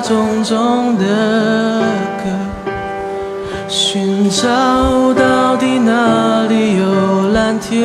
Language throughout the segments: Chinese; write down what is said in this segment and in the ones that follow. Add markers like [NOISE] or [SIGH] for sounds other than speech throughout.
重重的歌，寻找到底哪里有蓝天，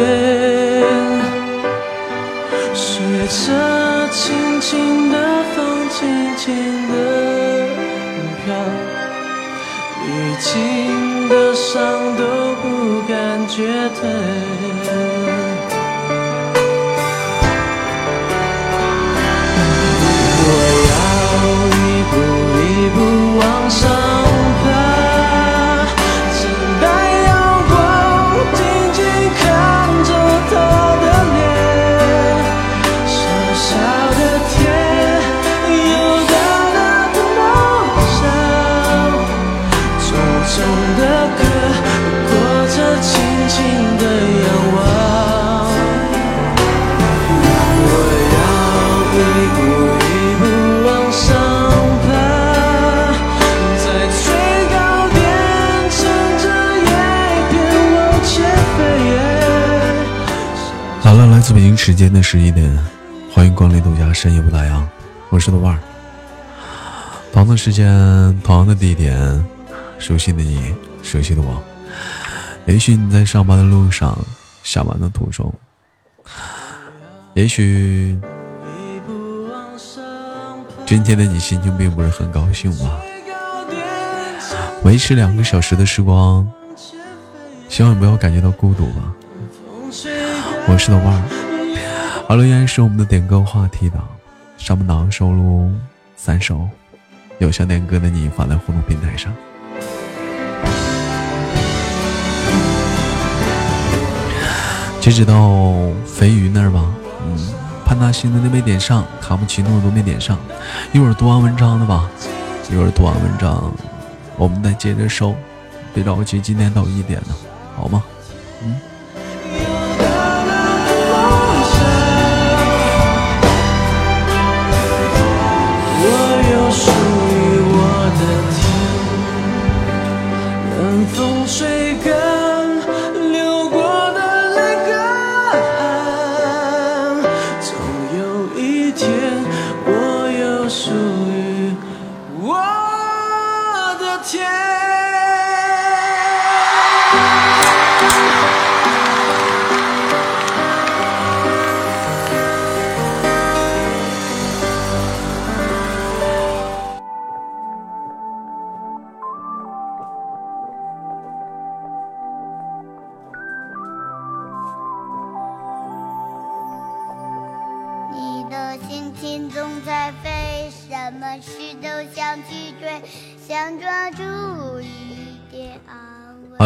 北京时间的十一点，欢迎光临豆家深夜不打烊，我是豆瓣儿。同样的时间，同样的地点，熟悉的你，熟悉的我。也许你在上班的路上，下班的途中，也许今天的你心情并不是很高兴吧。维持两个小时的时光，希望你不要感觉到孤独吧。我是豆瓣儿。好了，依然是我们的点歌话题档，上半档收录三首有想点歌的你发在互动平台上。截止到肥鱼那儿吧，嗯，潘大星的都没点上，卡布奇诺都没点上，一会儿读完文章的吧，一会儿读完文章，我们再接着收，别着急，今天到一点呢，好吗？嗯。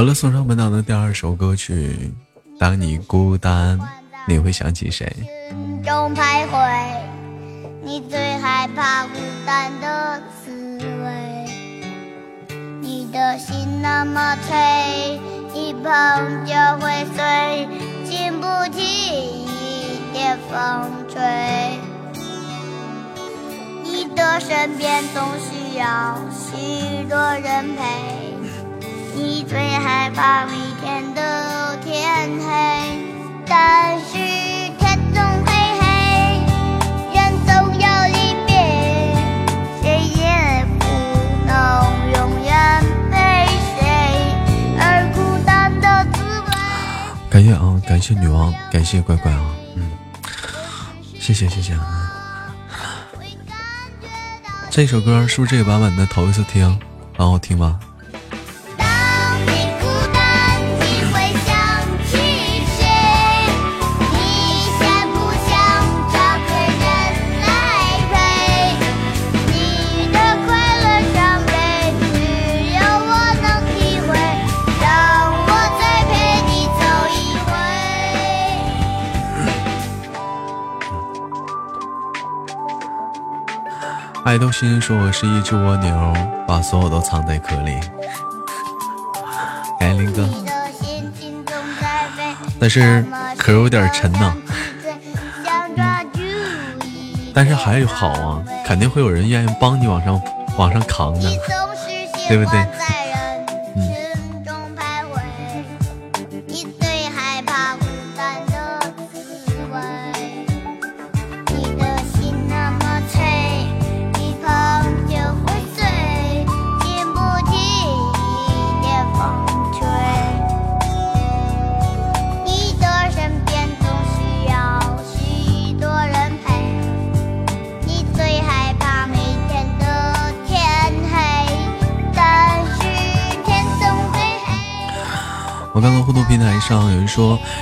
了，送上本档的第二首歌曲。当你孤单，你会想起谁？中徘徊，你最害怕孤单的滋味。你的心那么脆，一碰就会碎，经不起一点风吹。你的身边总需要许多人陪。你最害怕每天都天黑，但是天总会黑，人总要离别，谁也不能永远陪谁，而孤单的滋味。感谢啊，感谢女王，感谢乖乖啊，嗯，谢谢谢谢。这首歌是不是这个版本的头一次听？很好听吗？爱豆心说：“我是一只蜗牛，把所有都藏在壳里。”感谢，林哥，但是壳有点沉呐。但是还好啊，肯定会有人愿意帮你往上往上扛的，对不对？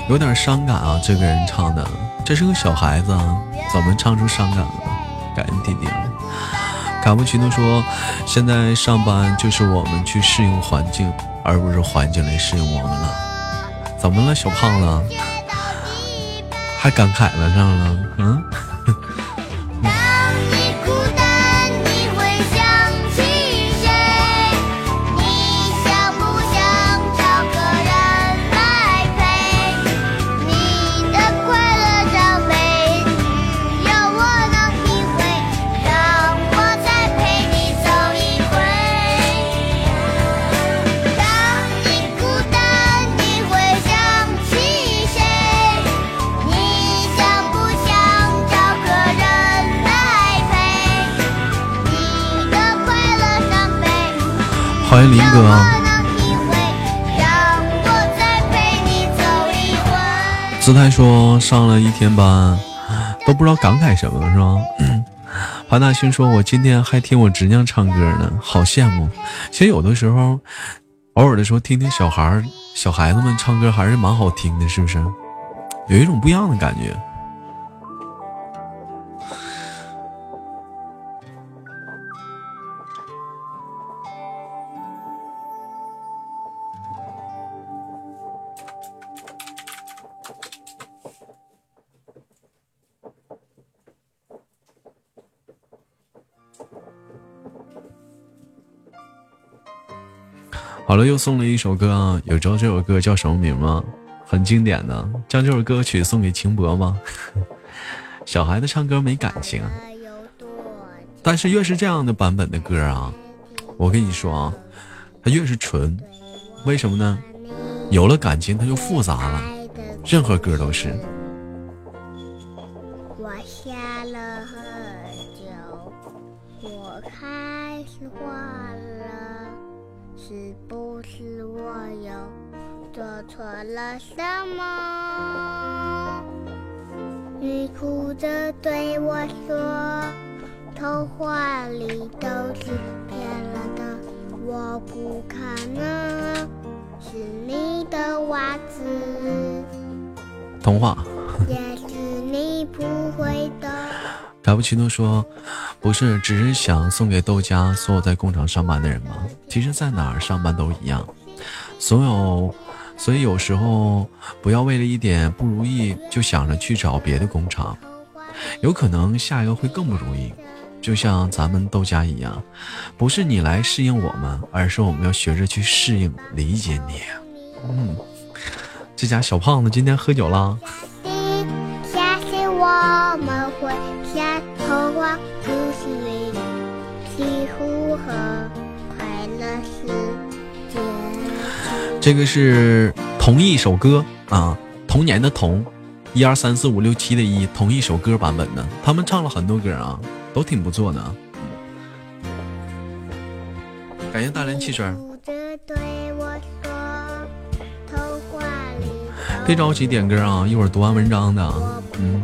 有点伤感啊，这个人唱的，这是个小孩子啊，怎么唱出伤感了？感恩弟弟。卡布奇诺说，现在上班就是我们去适应环境，而不是环境来适应我们了。怎么了，小胖子？还感慨了上了？嗯。欢迎林哥。姿态说上了一天班，都不知道感慨什么，是吧？[CLEARS THROAT] 潘大勋说，我今天还听我侄娘唱歌呢，好羡慕。其实有的时候，偶尔的时候听听小孩、小孩子们唱歌还是蛮好听的，是不是？有一种不一样的感觉。好了，又送了一首歌啊！有知道这首歌叫什么名吗？很经典的，将这首歌曲送给秦博吗？[LAUGHS] 小孩子唱歌没感情，但是越是这样的版本的歌啊，我跟你说啊，它越是纯，为什么呢？有了感情，它就复杂了，任何歌都是。卡布奇诺说：“不是，只是想送给豆家所有在工厂上班的人吗？其实，在哪儿上班都一样，所有。”所以有时候不要为了一点不如意就想着去找别的工厂，有可能下一个会更不如意。就像咱们豆家一样，不是你来适应我们，而是我们要学着去适应、理解你。嗯，这家小胖子今天喝酒了了。这个是同一首歌啊，童年的童，一二三四五六七的一，同一首歌版本的，他们唱了很多歌啊，都挺不错的。感谢大连汽水。别着急点歌啊，一会儿读完文章的，嗯。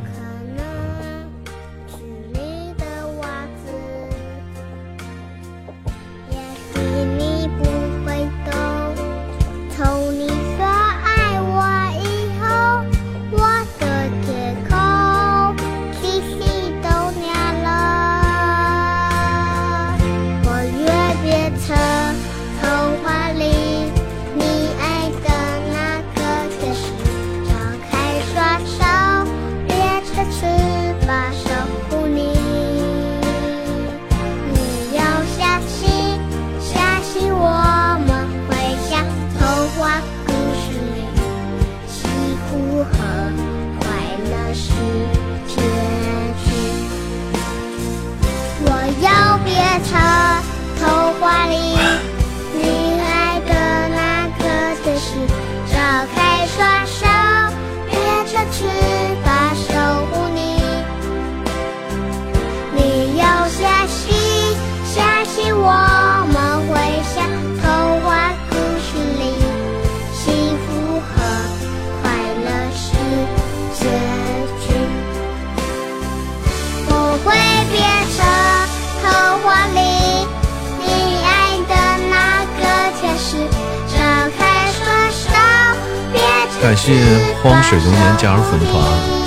谢荒水流年加入粉团。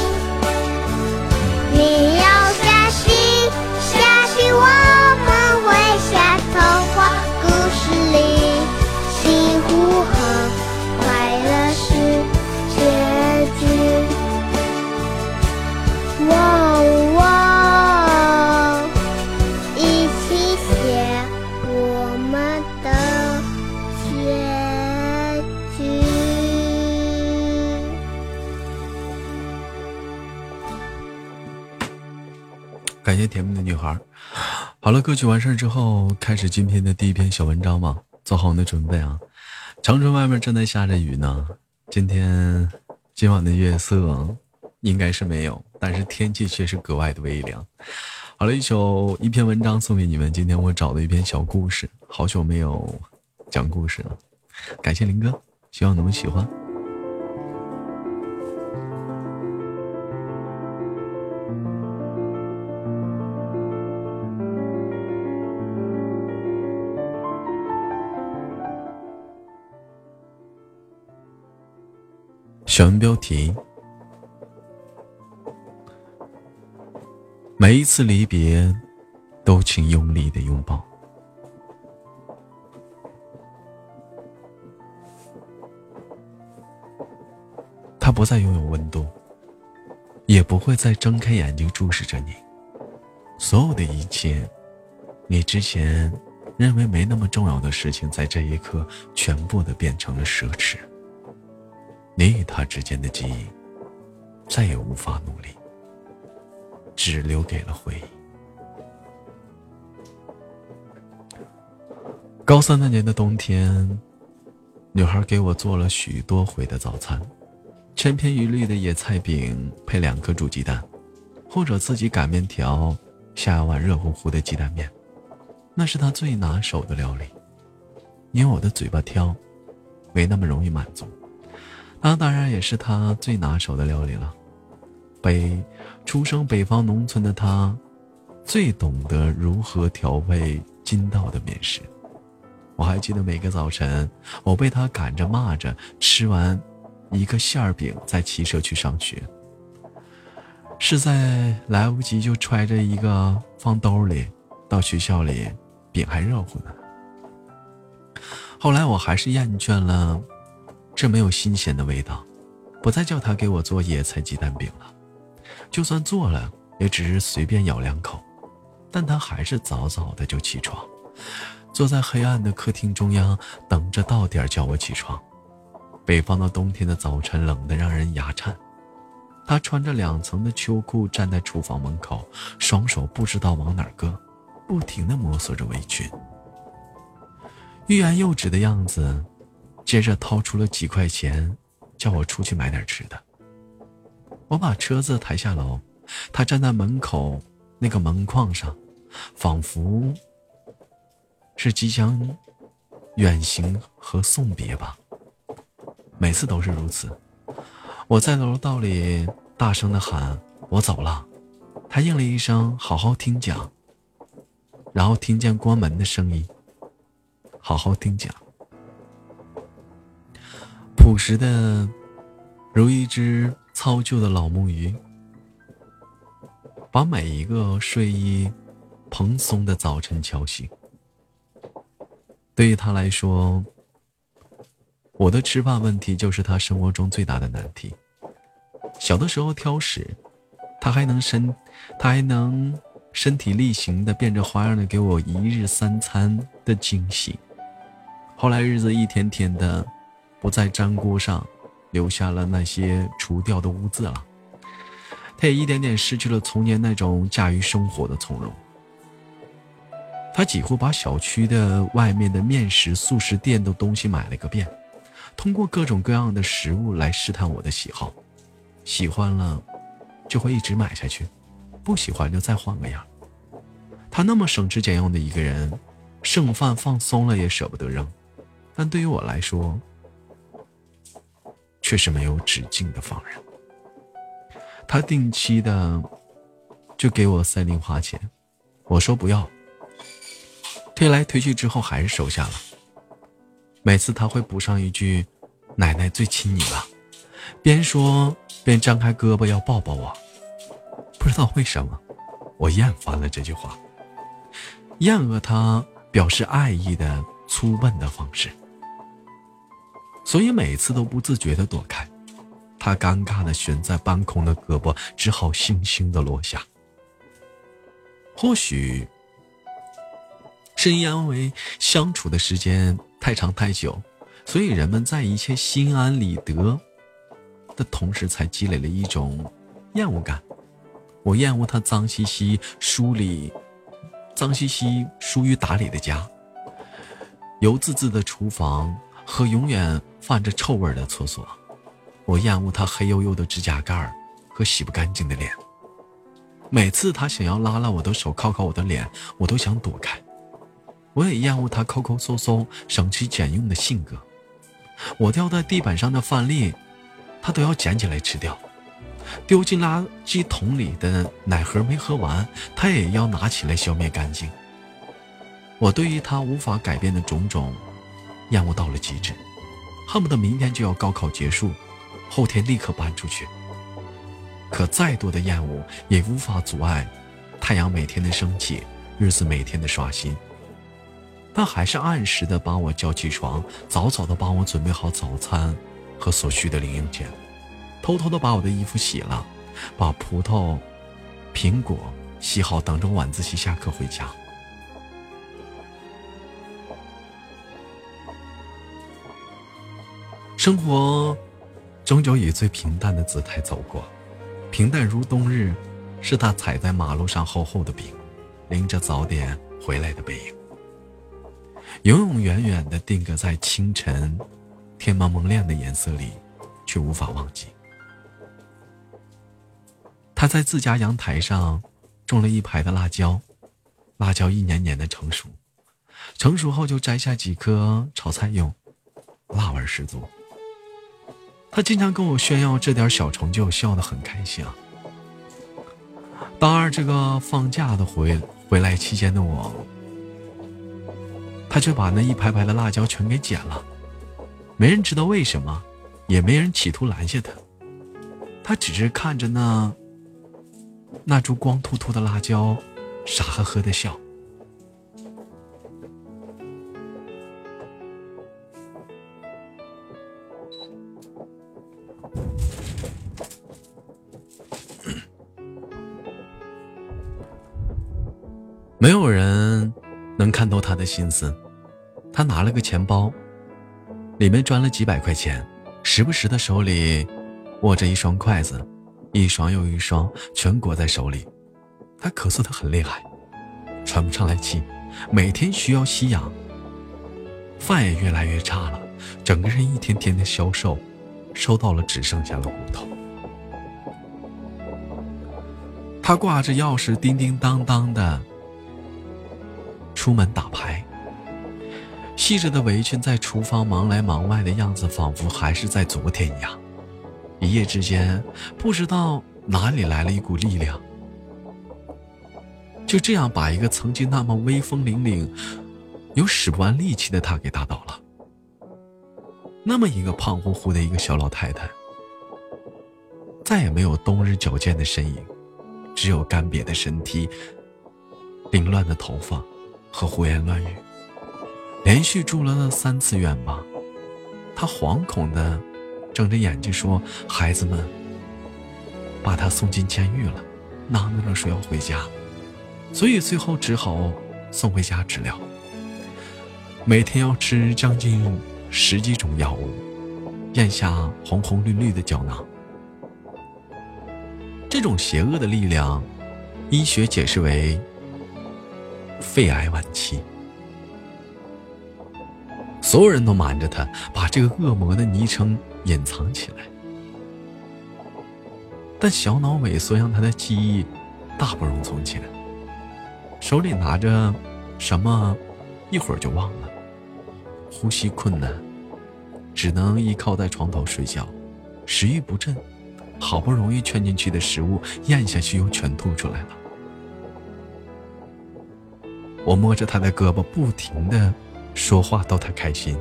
好了，歌曲完事之后，开始今天的第一篇小文章吧。做好你的准备啊！长春外面正在下着雨呢。今天今晚的月色应该是没有，但是天气却是格外的微凉。好了，一首一篇文章送给你们。今天我找的一篇小故事，好久没有讲故事了。感谢林哥，希望你们喜欢。选文标题：每一次离别，都请用力的拥抱。他不再拥有温度，也不会再睁开眼睛注视着你。所有的一切，你之前认为没那么重要的事情，在这一刻，全部的变成了奢侈。你与他之间的记忆，再也无法努力，只留给了回忆。高三那年的冬天，女孩给我做了许多回的早餐：千篇一律的野菜饼配两颗煮鸡蛋，或者自己擀面条下一碗热乎乎的鸡蛋面，那是她最拿手的料理。因为我的嘴巴挑，没那么容易满足。那当然也是他最拿手的料理了。北出生北方农村的他，最懂得如何调配筋道的面食。我还记得每个早晨，我被他赶着骂着吃完一个馅儿饼，再骑车去上学。是在来不及，就揣着一个放兜里，到学校里，饼还热乎呢。后来我还是厌倦了。这没有新鲜的味道，不再叫他给我做野菜鸡蛋饼了。就算做了，也只是随便咬两口。但他还是早早的就起床，坐在黑暗的客厅中央，等着到点叫我起床。北方的冬天的早晨冷得让人牙颤。他穿着两层的秋裤站在厨房门口，双手不知道往哪搁，不停地摸索着围裙，欲言又止的样子。接着掏出了几块钱，叫我出去买点吃的。我把车子抬下楼，他站在门口那个门框上，仿佛是即将远行和送别吧。每次都是如此。我在楼道里大声的喊：“我走了。”他应了一声：“好好听讲。”然后听见关门的声音：“好好听讲。”朴实的，如一只操旧的老木鱼，把每一个睡意蓬松的早晨敲醒。对于他来说，我的吃饭问题就是他生活中最大的难题。小的时候挑食，他还能身，他还能身体力行的变着花样的给我一日三餐的惊喜。后来日子一天天的。不在粘锅上留下了那些除掉的污渍了，他也一点点失去了从前那种驾驭生活的从容。他几乎把小区的外面的面食、速食店的东西买了个遍，通过各种各样的食物来试探我的喜好，喜欢了就会一直买下去，不喜欢就再换个样。他那么省吃俭用的一个人，剩饭放松了也舍不得扔，但对于我来说。却是没有止境的放任。他定期的就给我塞零花钱，我说不要，推来推去之后还是收下了。每次他会补上一句：“奶奶最亲你了。”边说边张开胳膊要抱抱我。不知道为什么，我厌烦了这句话，厌恶他表示爱意的粗笨的方式，所以每次都不自觉的躲开。他尴尬的悬在半空的胳膊只好悻悻的落下。或许是因为相处的时间太长太久，所以人们在一切心安理得的同时，才积累了一种厌恶感。我厌恶他脏兮兮、疏离、脏兮兮、疏于打理的家，油滋滋的厨房和永远泛着臭味的厕所。我厌恶他黑黝黝的指甲盖和洗不干净的脸。每次他想要拉拉我的手，靠靠我的脸，我都想躲开。我也厌恶他抠抠搜搜、省吃俭用的性格。我掉在地板上的饭粒，他都要捡起来吃掉；丢进垃圾桶里的奶盒没喝完，他也要拿起来消灭干净。我对于他无法改变的种种，厌恶到了极致，恨不得明天就要高考结束。后天立刻搬出去。可再多的厌恶也无法阻碍太阳每天的升起，日子每天的刷新。他还是按时的把我叫起床，早早的帮我准备好早餐和所需的零用钱，偷偷的把我的衣服洗了，把葡萄、苹果洗好，等着晚自习下课回家。生活。终究以最平淡的姿态走过，平淡如冬日，是他踩在马路上厚厚的冰，拎着早点回来的背影，永永远远的定格在清晨，天蒙蒙亮的颜色里，却无法忘记。他在自家阳台上种了一排的辣椒，辣椒一年年的成熟，成熟后就摘下几颗炒菜用，辣味十足。他经常跟我炫耀这点小成就，笑得很开心啊。大二这个放假的回回来期间的我，他却把那一排排的辣椒全给剪了，没人知道为什么，也没人企图拦下他，他只是看着那那株光秃秃的辣椒，傻呵呵的笑。[COUGHS] 没有人能看透他的心思。他拿了个钱包，里面装了几百块钱，时不时的手里握着一双筷子，一双又一双，全裹在手里。他咳嗽的很厉害，喘不上来气，每天需要吸氧。饭也越来越差了，整个人一天天的消瘦，收到了只剩下了骨头。他挂着钥匙，叮叮当当的。出门打牌，细着的围裙在厨房忙来忙外的样子，仿佛还是在昨天一样。一夜之间，不知道哪里来了一股力量，就这样把一个曾经那么威风凛凛、有使不完力气的他给打倒了。那么一个胖乎乎的一个小老太太，再也没有冬日矫健的身影，只有干瘪的身体、凌乱的头发。和胡言乱语，连续住了那三次院吧。他惶恐的睁着眼睛说：“孩子们把他送进监狱了。”囔囔着说要回家，所以最后只好送回家治疗。每天要吃将近十几种药物，咽下红红绿绿的胶囊。这种邪恶的力量，医学解释为。肺癌晚期，所有人都瞒着他，把这个恶魔的昵称隐藏起来。但小脑萎缩让他的记忆大不如从前，手里拿着什么，一会儿就忘了。呼吸困难，只能依靠在床头睡觉，食欲不振，好不容易圈进去的食物咽下去又全吐出来了。我摸着他的胳膊，不停的说话逗他开心。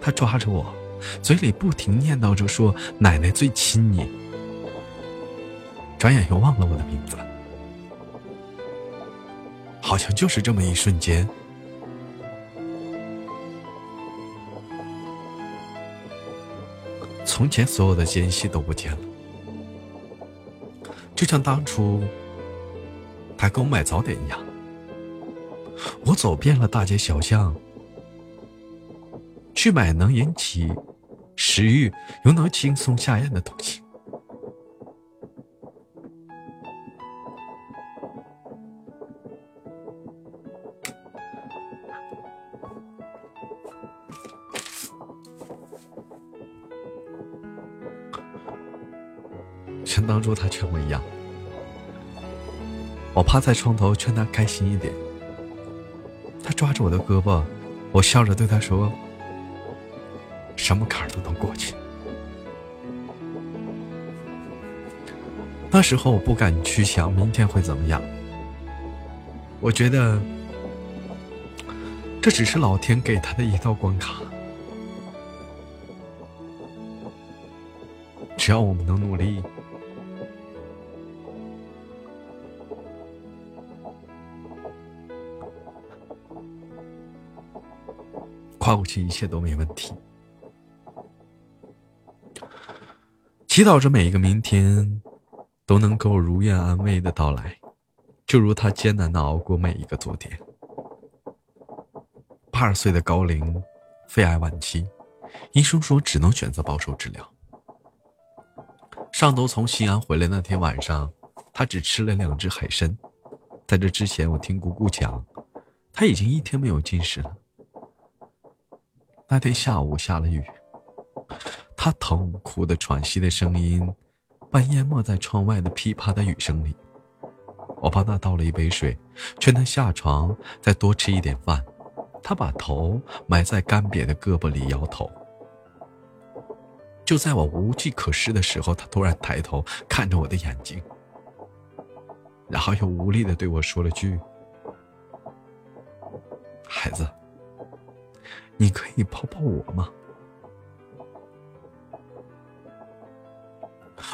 他抓着我，嘴里不停念叨着说奶奶最亲你，转眼又忘了我的名字，好像就是这么一瞬间，从前所有的间隙都不见了，就像当初他给我买早点一样，我走遍了大街小巷。去买能引起食欲又能轻松下咽的东西。像当初他劝我一样，我趴在床头劝他开心一点。他抓着我的胳膊，我笑着对他说。什么坎儿都能过去。那时候我不敢去想明天会怎么样，我觉得这只是老天给他的一道关卡。只要我们能努力，跨过去，一切都没问题。祈祷着每一个明天都能够如愿安慰的到来，就如他艰难的熬过每一个昨天。八十岁的高龄，肺癌晚期，医生说只能选择保守治疗。上周从西安回来那天晚上，他只吃了两只海参。在这之前，我听姑姑讲，他已经一天没有进食了。那天下午下了雨。他痛苦的喘息的声音，半淹没在窗外的噼啪的雨声里。我帮他倒了一杯水，劝他下床再多吃一点饭。他把头埋在干瘪的胳膊里，摇头。就在我无计可施的时候，他突然抬头看着我的眼睛，然后又无力的对我说了句：“孩子，你可以抱抱我吗？”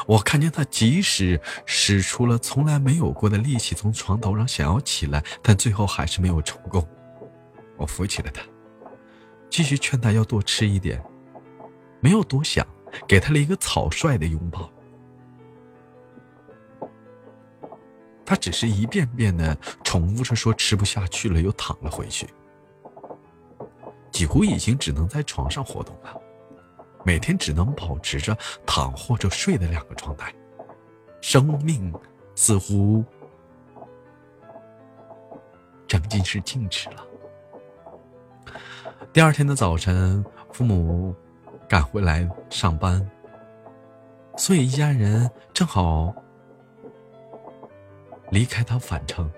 我看见他，即使使出了从来没有过的力气，从床头上想要起来，但最后还是没有成功。我扶起了他，继续劝他要多吃一点，没有多想，给他了一个草率的拥抱。他只是一遍遍的重复着说吃不下去了，又躺了回去，几乎已经只能在床上活动了。每天只能保持着躺或者睡的两个状态，生命似乎将近是静止了。第二天的早晨，父母赶回来上班，所以一家人正好离开他返程。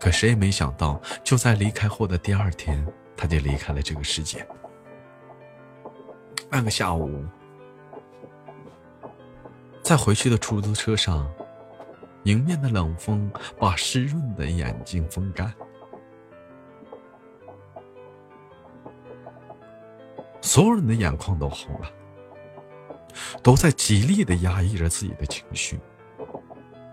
可谁也没想到，就在离开后的第二天，他就离开了这个世界。半个下午，在回去的出租车上，迎面的冷风把湿润的眼睛风干，所有人的眼眶都红了，都在极力的压抑着自己的情绪。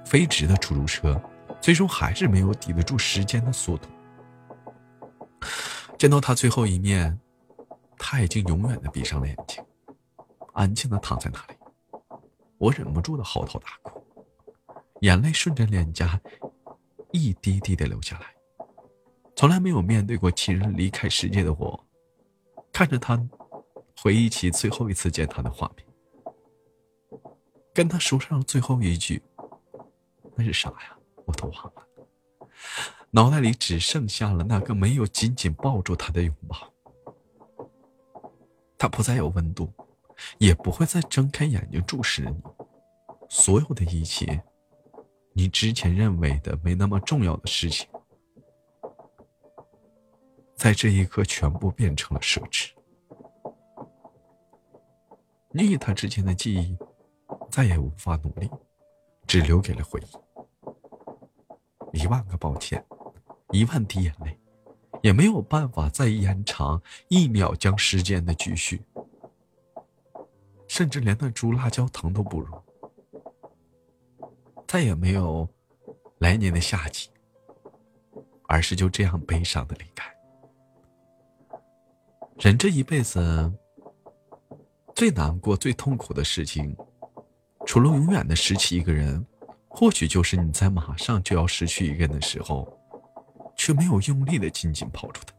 飞驰的出租车，最终还是没有抵得住时间的速度。见到他最后一面。他已经永远的闭上了眼睛，安静的躺在那里。我忍不住的嚎啕大哭，眼泪顺着脸颊一滴滴的流下来。从来没有面对过亲人离开世界的我，看着他，回忆起最后一次见他的画面，跟他说上最后一句，那是啥呀？我都忘了。脑袋里只剩下了那个没有紧紧抱住他的拥抱。他不再有温度，也不会再睁开眼睛注视你。所有的一切，你之前认为的没那么重要的事情，在这一刻全部变成了奢侈。你与他之间的记忆，再也无法努力，只留给了回忆。一万个抱歉，一万滴眼泪。也没有办法再延长一秒将时间的继续。甚至连那株辣椒藤都不如。再也没有来年的夏季，而是就这样悲伤的离开。人这一辈子最难过、最痛苦的事情，除了永远的失去一个人，或许就是你在马上就要失去一个人的时候，却没有用力的紧紧抱住他。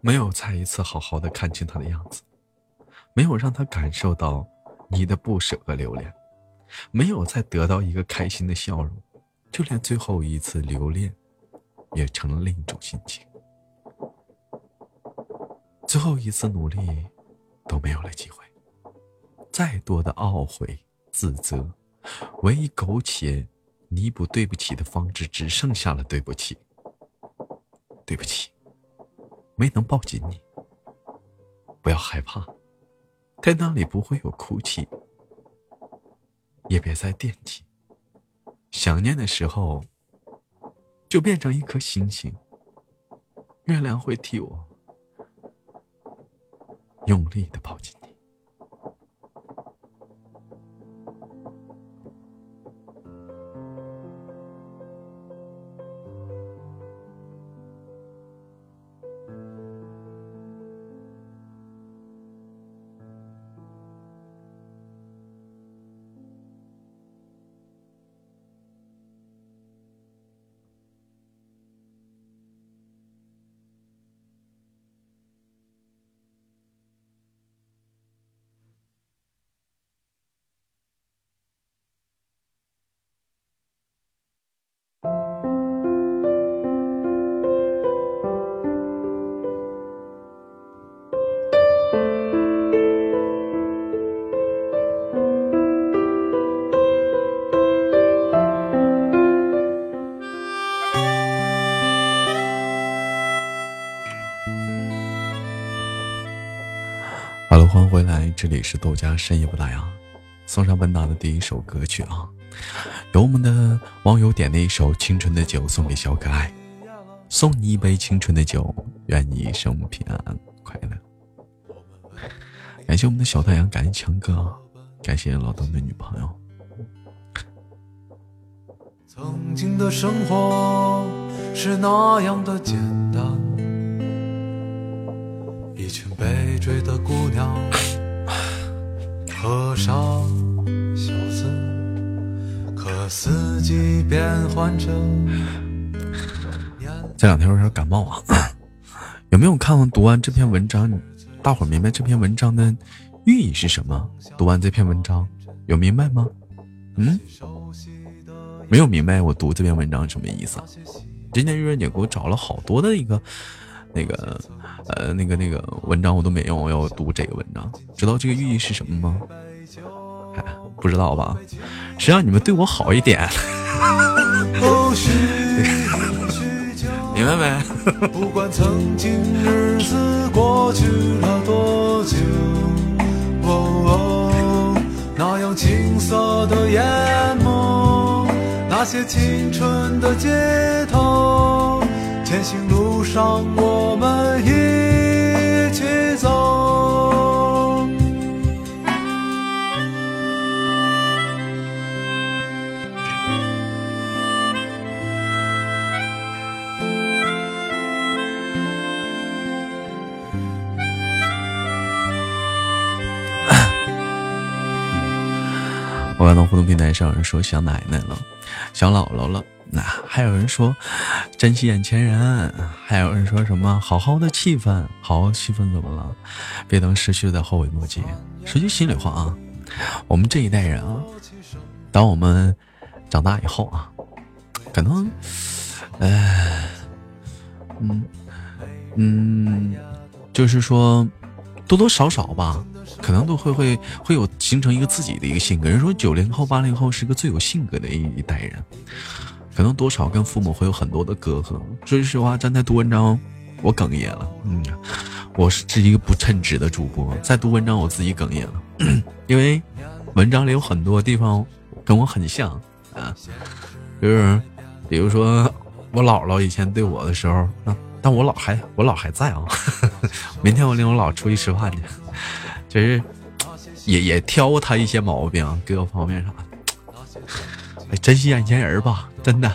没有再一次好好的看清他的样子，没有让他感受到你的不舍和留恋，没有再得到一个开心的笑容，就连最后一次留恋，也成了另一种心情。最后一次努力都没有了机会，再多的懊悔自责，唯一苟且弥补对不起的方式，只剩下了对不起，对不起。没能抱紧你，不要害怕，在那里不会有哭泣，也别再惦记。想念的时候，就变成一颗星星，月亮会替我用力的抱紧这里是豆家深夜不打烊，送上本档的第一首歌曲啊，由我们的网友点的一首《青春的酒》送给小可爱，送你一杯青春的酒，愿你一生平安快乐。感谢我们的小太阳，感谢强哥，感谢老邓的女朋友。曾经的生活是那样的简单。一群被追的姑娘，和尚、小子，可四季变换着。这两天有点感冒啊，[COUGHS] 有没有看完读完这篇文章？大伙明白这篇文章的寓意是什么？读完这篇文章有明白吗？嗯，没有明白我读这篇文章什么意思？今天月月姐给我找了好多的一个。那个，呃，那个那个文章我都没用，我要读这个文章，知道这个寓意是什么吗？不知道吧？谁让你们对我好一点？[LAUGHS] 明白没？那样青涩的眼眸，那些青春的街头。前行路上，我们一起走。[COUGHS] 我看到互动平台上有人说想奶奶了，想姥姥了。那还有人说珍惜眼前人，还有人说什么好好的气氛，好好气氛怎么了？别等失去的后悔莫及。说句心里话啊，我们这一代人啊，当我们长大以后啊，可能，呃，嗯嗯，就是说多多少少吧，可能都会会会有形成一个自己的一个性格。人说九零后、八零后是个最有性格的一一代人。可能多少跟父母会有很多的隔阂。说句实话，站在读文章，我哽咽了。嗯，我是是一个不称职的主播，在读文章我自己哽咽了，[CLEARS THROAT] 因为文章里有很多地方跟我很像啊，就是比如说我姥姥以前对我的时候，那但我姥还我姥还在啊。[LAUGHS] 明天我领我姥出去吃饭去，就是也也挑他一些毛病，各个方面啥的。哎，珍惜眼前人吧，真的。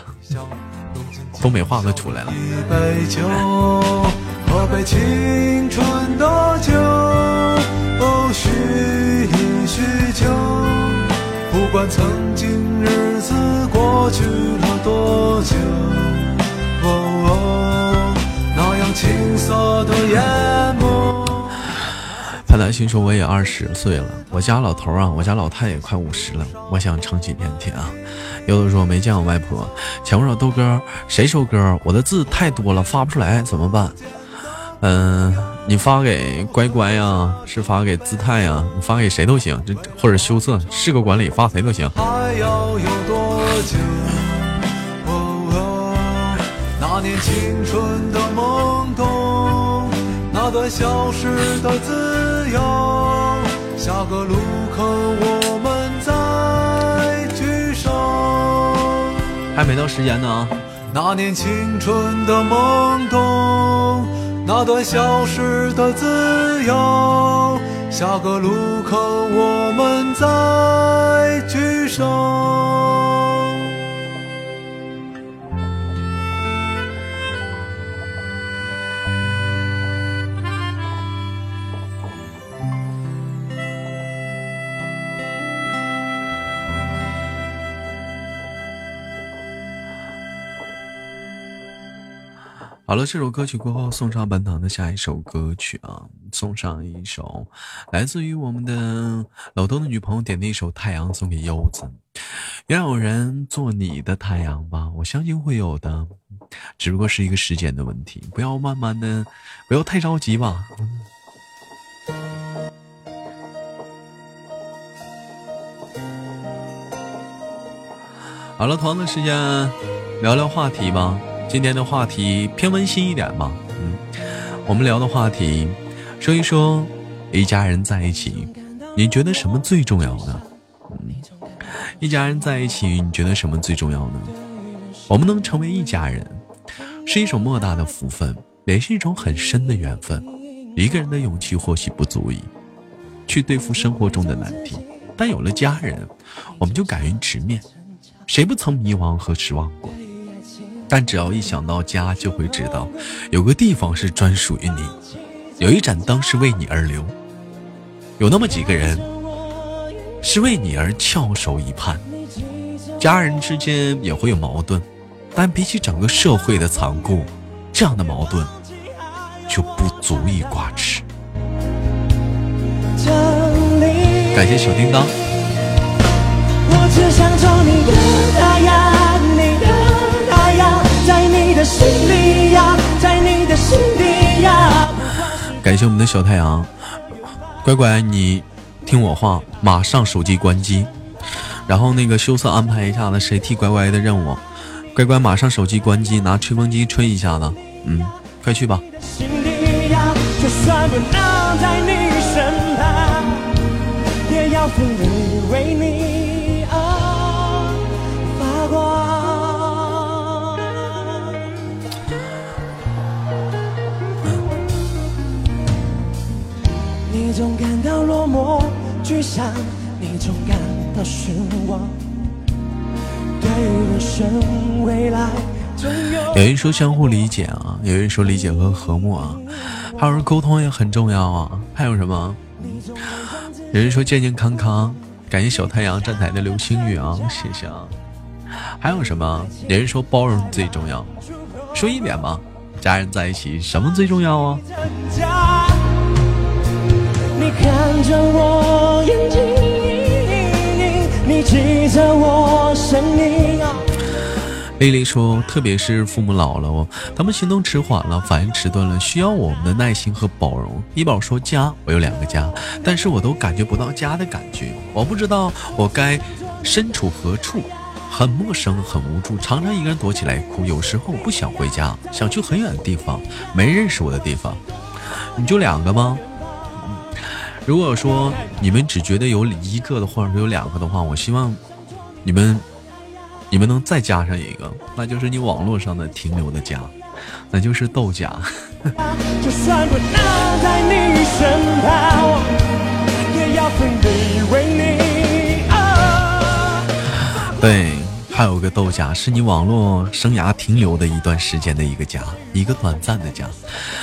东北话都出来了。一杯酒，喝杯青春的酒，哦，叙一叙旧。不管曾经日子过去了多久，哦，那样青涩的眼眸。潘来心说我也二十岁了，我家老头啊，我家老太也快五十了，我想撑起天天啊。有的说没见我外婆，前面说豆哥谁收歌？我的字太多了发不出来，怎么办？嗯，你发给乖乖呀，是发给姿态呀，你发给谁都行，这或者羞涩是个管理发谁都行。还要有多久？哦，那年青春的梦，那段消失的自由，下个路口我们再聚首。还没到时间呢啊！那年青春的懵懂，那段消失的自由，下个路口我们再聚首。好了，这首歌曲过后，送上本堂的下一首歌曲啊，送上一首来自于我们的老东的女朋友点的一首《太阳》，送给柚子。愿有人做你的太阳吧，我相信会有的，只不过是一个时间的问题。不要慢慢的，不要太着急吧。好了，同样的时间聊聊话题吧。今天的话题偏温馨一点嘛。嗯，我们聊的话题，说一说一家人在一起，你觉得什么最重要呢？嗯，一家人在一起，你觉得什么最重要呢？我们能成为一家人，是一种莫大的福分，也是一种很深的缘分。一个人的勇气或许不足以去对付生活中的难题，但有了家人，我们就敢于直面。谁不曾迷茫和失望过？但只要一想到家，就会知道，有个地方是专属于你，有一盏灯是为你而留，有那么几个人是为你而翘首以盼。家人之间也会有矛盾，但比起整个社会的残酷，这样的矛盾就不足以挂齿。感谢小叮当。我只想做你的的心里呀，在你的心底呀。感谢我们的小太阳，乖乖，你听我话，马上手机关机，然后那个羞涩安排一下子，谁替乖乖的任务？乖乖，马上手机关机，拿吹风机吹一下子，嗯，快去吧。心里呀，就算不能在你身旁，也要奋力为你感到落寞、沮丧，你总感到失望，对人生未来总。有人说相互理解啊，有人说理解和和睦啊，还有人沟通也很重要啊，还有什么？有人说健健康康，感谢小太阳站台的流星雨啊，谢谢啊。还有什么？有人说包容最重要，说一点吧，家人在一起什么最重要啊？你看着我眼睛，你记着我声音啊。丽丽说，特别是父母老了哦，他们行动迟缓了，反应迟钝了，需要我们的耐心和包容。一宝说，家，我有两个家，但是我都感觉不到家的感觉，我不知道我该身处何处，很陌生，很无助，常常一个人躲起来哭。有时候不想回家，想去很远的地方，没认识我的地方。你就两个吗？如果说你们只觉得有一个的，或者是有两个的话，我希望你们你们能再加上一个，那就是你网络上的停留的家，[LAUGHS] 那就是豆家。对，还有个豆家，是你网络生涯停留的一段时间的一个家，一个短暂的家。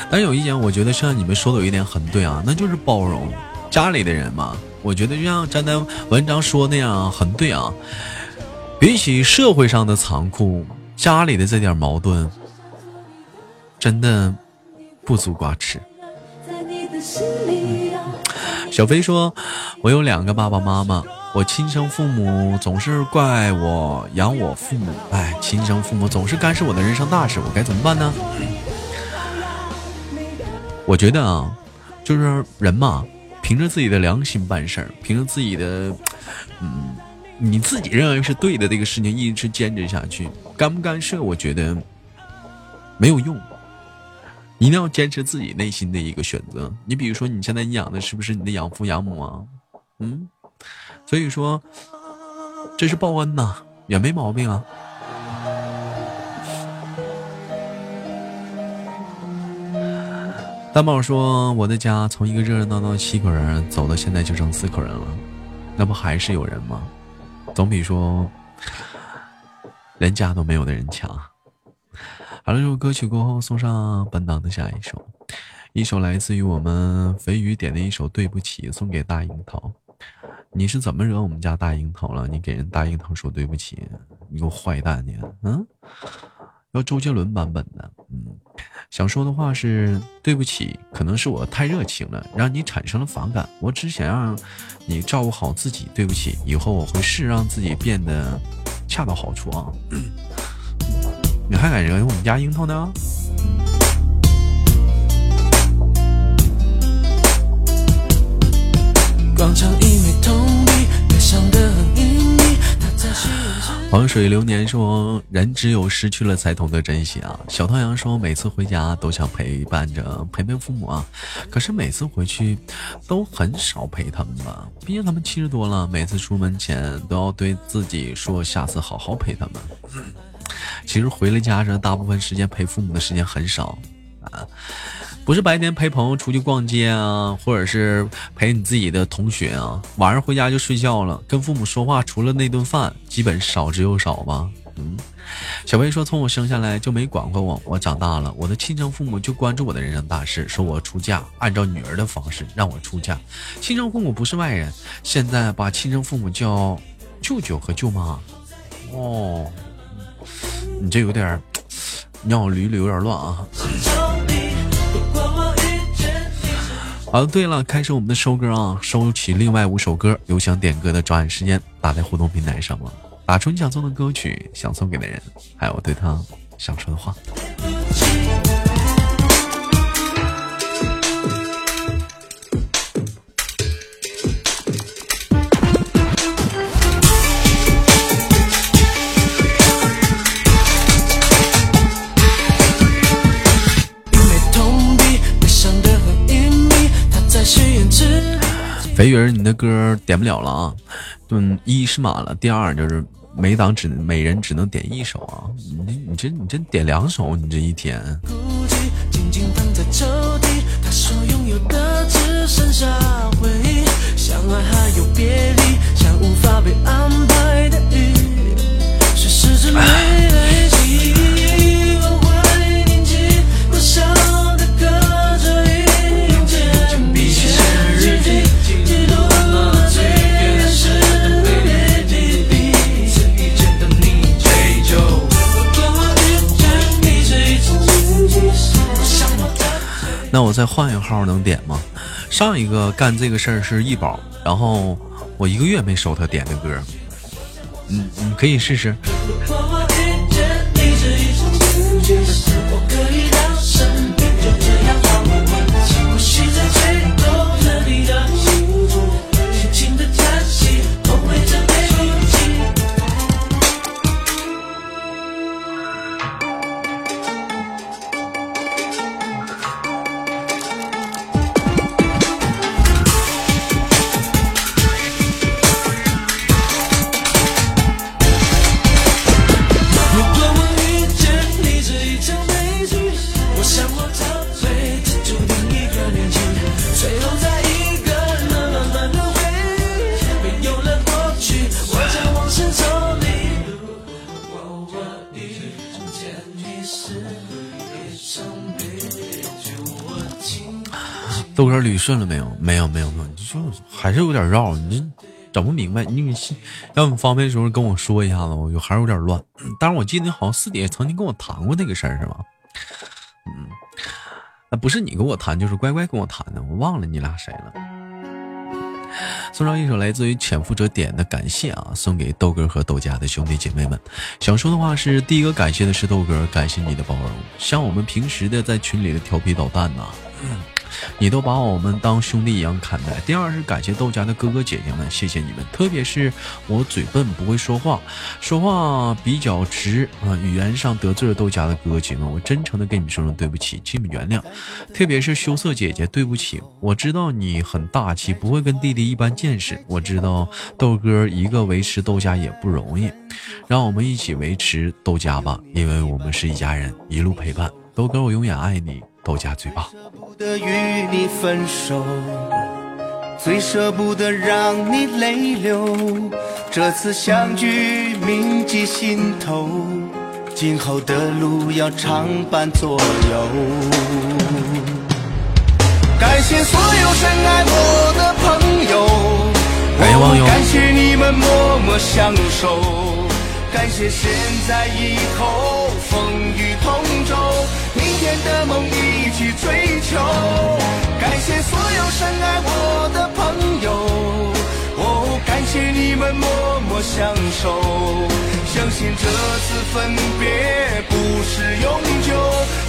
但有一点，我觉得像你们说的有一点很对啊，那就是包容家里的人嘛。我觉得就像站在文章说那样，很对啊。比起社会上的残酷，家里的这点矛盾，真的不足挂齿。小飞说：“我有两个爸爸妈妈，我亲生父母总是怪我养我父母，哎，亲生父母总是干涉我的人生大事，我该怎么办呢？”我觉得啊，就是人嘛，凭着自己的良心办事儿，凭着自己的，嗯。你自己认为是对的这个事情，一直坚持下去，干不干涉，我觉得没有用。一定要坚持自己内心的一个选择。你比如说，你现在你养的是不是你的养父养母啊？嗯，所以说这是报恩呐，也没毛病啊。大宝说：“我的家从一个热热闹闹七口人走到现在就剩四口人了，那不还是有人吗？”总比说连家都没有的人强。好了，这首歌曲过后，送上本档的下一首，一首来自于我们肥鱼点的一首《对不起》，送给大樱桃。你是怎么惹我们家大樱桃了？你给人大樱桃说对不起，你个坏蛋你！嗯，要周杰伦版本的。嗯，想说的话是对不起，可能是我太热情了，让你产生了反感。我只想让你照顾好自己。对不起，以后我会试让自己变得恰到好处啊。[CLEARS THROAT] 你还敢惹我们家樱桃呢？广场一枚铜币，悲伤的很。黄水流年说：“人只有失去了才懂得珍惜啊。”小太阳说：“每次回家都想陪伴着陪陪父母啊，可是每次回去都很少陪他们吧？毕竟他们七十多了，每次出门前都要对自己说下次好好陪他们。其实回了家这大部分时间陪父母的时间很少啊。”不是白天陪朋友出去逛街啊，或者是陪你自己的同学啊，晚上回家就睡觉了，跟父母说话除了那顿饭，基本少之又少吧。嗯，小薇说，从我生下来就没管过我，我长大了，我的亲生父母就关注我的人生大事，说我出嫁，按照女儿的方式让我出嫁。亲生父母不是外人，现在把亲生父母叫舅舅和舅妈。哦，你这有点让我捋捋有点乱啊。[LAUGHS] 好，对了，开始我们的收歌啊！收起另外五首歌，有想点歌的抓紧时间打在互动平台上了，打出你想送的歌曲，想送给的人，还有对他想说的话。肥鱼儿，你的歌点不了了啊！嗯，一是满了，第二就是每档只每人只能点一首啊！你你这你这点两首，你这一天。那我再换一个号能点吗？上一个干这个事儿是易宝，然后我一个月没收他点的歌，嗯，嗯可以试试。豆哥捋顺了没有？没有，没有，没有，你说还是有点绕，你这整不明白。你要你方便的时候跟我说一下子，我就还是有点乱。但是我记得你好像私底下曾经跟我谈过那个事儿，是吧？嗯，那不是你跟我谈，就是乖乖跟我谈的，我忘了你俩谁了。送上一首来自于潜伏者点的感谢啊，送给豆哥和豆家的兄弟姐妹们。想说的话是：第一个感谢的是豆哥，感谢你的包容，像我们平时的在群里的调皮捣蛋呐。你都把我们当兄弟一样看待。第二是感谢豆家的哥哥姐姐们，谢谢你们。特别是我嘴笨不会说话，说话比较直啊，语言上得罪了豆家的哥哥姐姐们，我真诚的跟你们说声对不起，请你们原谅。特别是羞涩姐姐，对不起，我知道你很大气，不会跟弟弟一般见识。我知道豆哥一个维持豆家也不容易，让我们一起维持豆家吧，因为我们是一家人，一路陪伴。豆哥，我永远爱你，豆家最棒。的与你分手，最舍不得让你泪流。这次相聚铭记心头，今后的路要常伴左右。感谢所有深爱我的朋友，感谢你们默默相守，感谢现在以后的梦一起追求，感谢所有深爱我的朋友，哦，感谢你们默默相守，相信这次分别不是永久，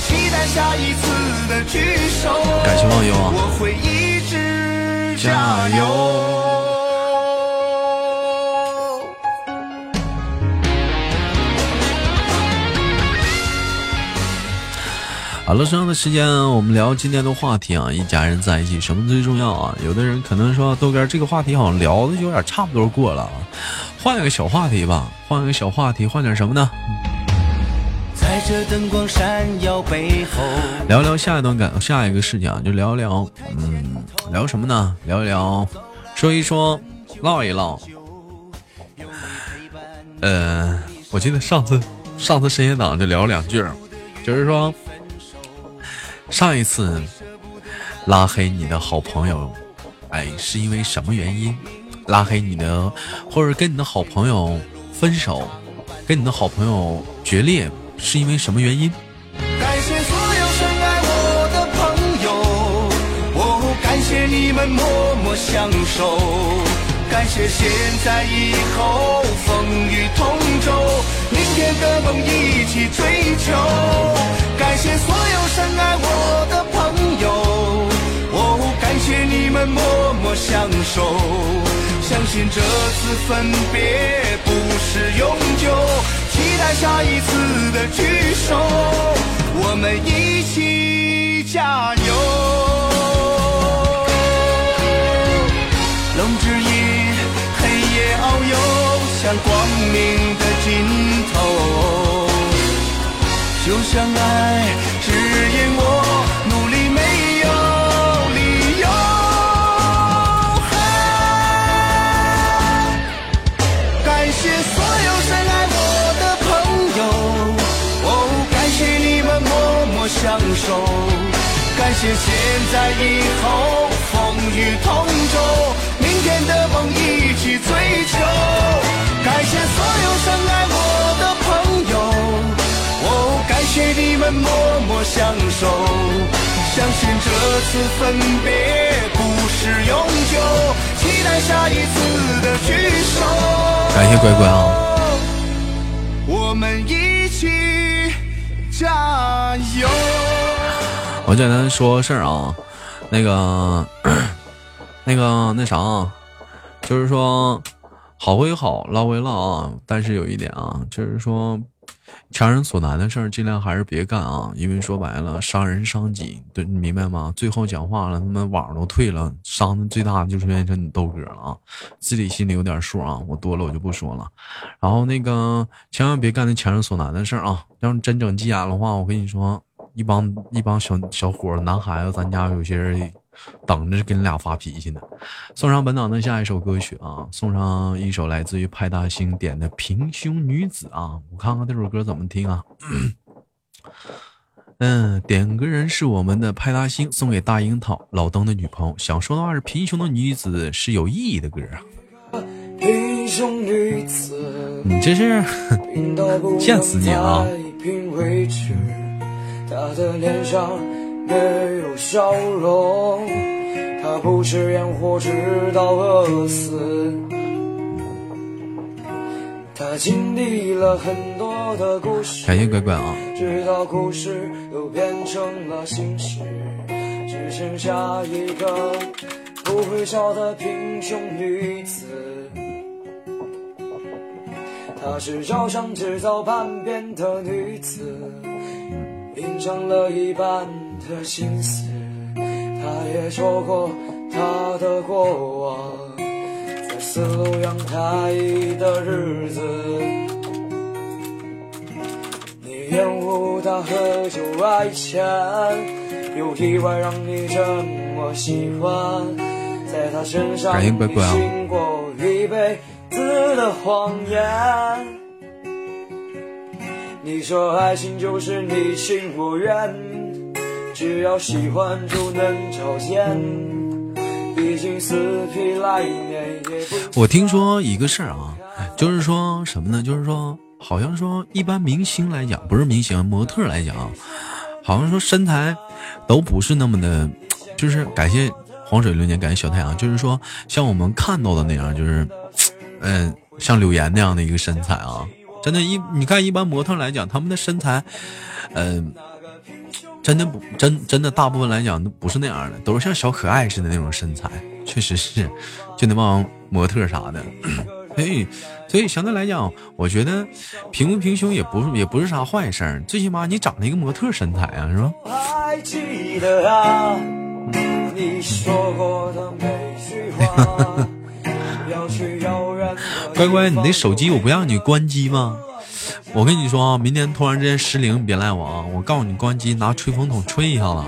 期待下一次的聚首。感谢网友啊，我会一直加油。好了，剩下的时间我们聊今天的话题啊，一家人在一起什么最重要啊？有的人可能说豆哥这个话题好像聊的有点差不多过了，换一个小话题吧，换一个小话题，换点什么呢？在这灯光闪耀背后，聊聊下一段感，下一个事情啊，就聊聊，嗯，聊什么呢？聊一聊，说一说，唠一唠。呃，我记得上次上次深夜档就聊两句，就是说。上一次拉黑你的好朋友，哎，是因为什么原因？拉黑你的，或者跟你的好朋友分手，跟你的好朋友决裂，是因为什么原因？感谢所有深爱我的朋友，哦，感谢你们默默相守，感谢现在以后风雨同舟，天的梦一起追求。感谢所有深爱我的朋友，哦，感谢你们默默相守，相信这次分别不是永久，期待下一次的聚首，我们一起加油。龙之夜，黑夜遨游，向光明的尽头。就像爱指引我努力没有理由。感谢所有深爱我的朋友，哦，感谢你们默默相守，感谢现在以后风雨同舟，一起追求。感谢所有深爱我的朋友。感谢你们默默相守，相信这次分别不是永久，期待下一次的聚首。感谢乖乖啊！我们一起加油。我简单说事儿啊，那个，[CLEARS THROAT] 那个，那啥，就是说，好归好，唠归唠啊，但是有一点啊，就是说。强人所难的事儿，尽量还是别干啊！因为说白了，伤人伤己，对你明白吗？最后讲话了，他妈网都退了，伤的最大的就是变成你豆哥了啊！自己心里有点数啊！我多了我就不说了。然后那个，千万别干那强人所难的事儿啊！要是真整急眼的话，我跟你说，一帮一帮小小伙儿男孩子，咱家有些人。等着给你俩发脾气呢。送上本档的下一首歌曲啊，送上一首来自于派大星点的《平胸女子》啊，我看看这首歌怎么听啊。[CLEARS THROAT] 嗯，点歌人是我们的派大星，送给大樱桃老登的女朋友。想说的话是：贫穷的女子是有意义的歌啊。你这是见 [LAUGHS] 死你啊！他不吃烟火，直到饿死。他经历了很多的故事，感谢乖乖啊！直到故事又变成了心事，只剩下一个不会笑的贫穷女子。她是照常制造叛变的女子，隐藏了一半的心思。他也说过他的过往。在四楼阳台的日子，你厌恶他喝酒爱钱，又意外让你这么喜欢，在他身上经过一辈子的谎言。你说爱情就是你情我愿，只要喜欢就能找见。我听说一个事儿啊，就是说什么呢？就是说，好像说一般明星来讲，不是明星，模特来讲，好像说身材都不是那么的，就是感谢黄水流年，感谢小太阳，就是说像我们看到的那样，就是，嗯，像柳岩那样的一个身材啊，真的，一你看一般模特来讲，他们的身材，嗯。真的不真真的，大部分来讲都不是那样的，都是像小可爱似的那种身材，确实是，就那帮模特啥的。[CLEARS THROAT] 所以，所以相对来讲，我觉得平不平胸也不是也不是啥坏事儿，最起码你长了一个模特身材啊，是吧？乖乖，你那手机我不让你关机吗？我跟你说啊，明天突然之间失灵，别赖我啊！我告诉你，关机拿吹风筒吹一下子。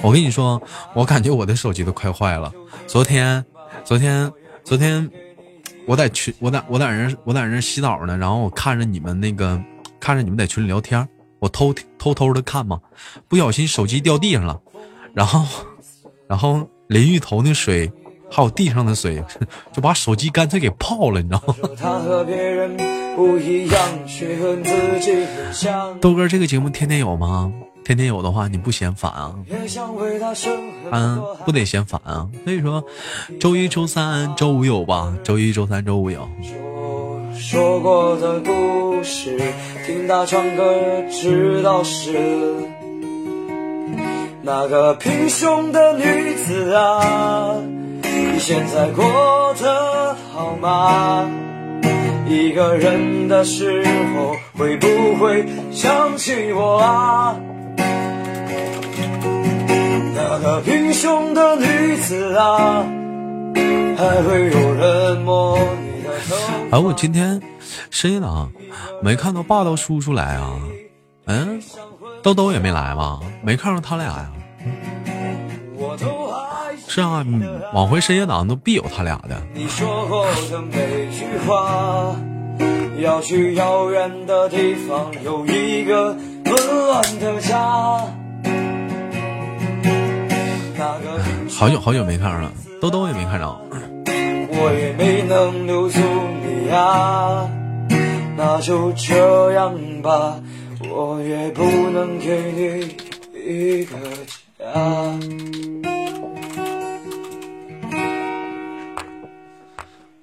我跟你说，我感觉我的手机都快坏了。昨天，昨天，昨天，我在群，我在我在那我在那洗澡呢，然后我看着你们那个，看着你们在群里聊天，我偷偷偷的看嘛，不小心手机掉地上了，然后，然后淋浴头那水。还有地上的水，就把手机干脆给泡了，你知道吗？豆哥，这个节目天天有吗？天天有的话，你不嫌烦啊？嗯，不得嫌烦啊。所以说，周一、周三、周五有吧？周一、周三、周五有。说过的故事，听他唱歌，知道是那个平胸的女子啊。现在过得好吗？一个人的时候会不会想起我啊？那个贫穷的女子啊，还会有人摸你的头？哎，我今天深夜档没看到霸道叔叔来啊？嗯，豆豆也没来吗？没看到他俩呀？是啊，往回深夜档都必有他俩的。好久好久没看了，兜兜也没看着。我也没能留住你啊，那就这样吧，我也不能给你一个家。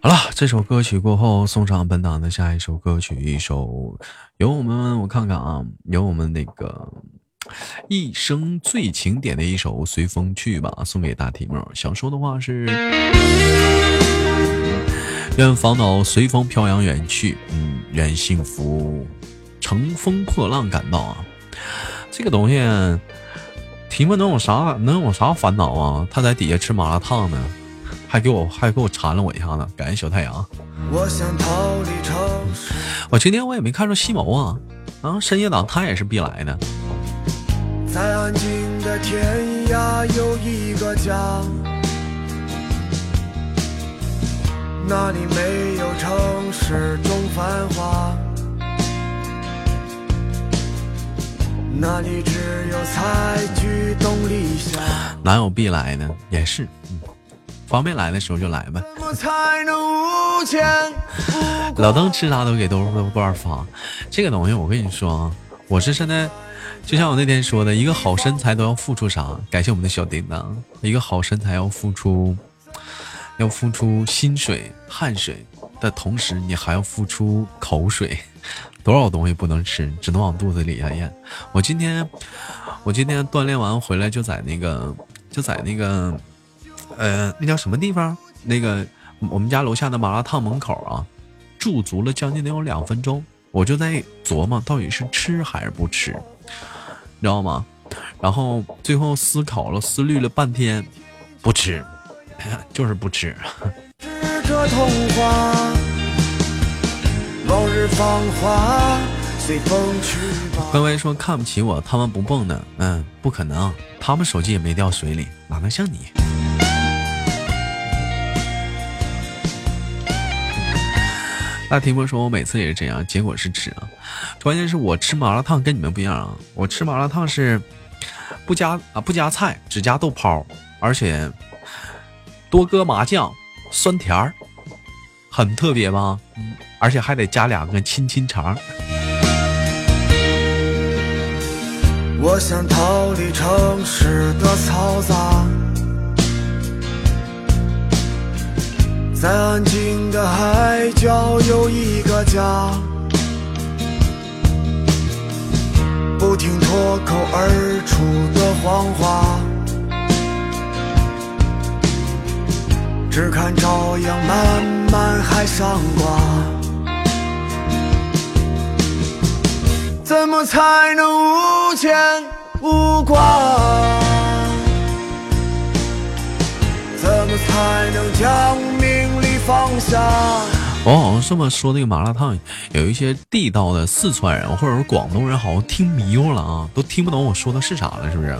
好了，这首歌曲过后，送上本档的下一首歌曲，一首由我们我看看啊，由我们那个一生最经典的一首《随风去吧》，送给大题目。想说的话是：愿烦恼随风飘扬远去，嗯，愿幸福乘风破浪赶到啊。这个东西，题目能有啥能有啥烦恼啊？他在底下吃麻辣烫呢。还给我还给我缠了我一下子，感谢小太阳。我今天我也没看着西谋啊，啊，深夜党他也是必来的。在安静的天涯有一个家，那里没有城市中繁华，那里只有采菊东篱下？哪有必来呢？也是，嗯，方便来的时候就来呗。老邓吃啥都给豆豆瓣发，这个东西我跟你说啊，我是现在，就像我那天说的，一个好身材都要付出啥？感谢我们的小叮当，一个好身材要付出，要付出薪水、汗水的同时，你还要付出口水。多少东西不能吃，只能往肚子里下咽。我今天，我今天锻炼完回来就在那个，就在那个，呃，那叫什么地方？那个我们家楼下的麻辣烫门口啊，驻足了将近得有两分钟。我就在琢磨，到底是吃还是不吃，你知道吗？然后最后思考了、思虑了半天，不吃，[LAUGHS] 就是不吃。往日芳华随风去吧。微说看不起我，他们不蹦的，嗯，不可能，他们手机也没掉水里，哪能像你？大提莫说，我每次也是这样，结果是吃啊。关键是我吃麻辣烫跟你们不一样啊，我吃麻辣烫是不加啊不加菜，只加豆泡，而且多搁麻酱，酸甜儿，很特别吧？而且还得加两个亲亲肠。我想逃离城市的嘈杂，在安静的海角有一个家，不停脱口而出的谎话，只看朝阳漫漫海上挂。怎么才能无牵无挂？怎么才能将放下？我好像这么说，那个麻辣烫有一些地道的四川人或者是广东人，好像听迷糊了啊，都听不懂我说的是啥了，是不是？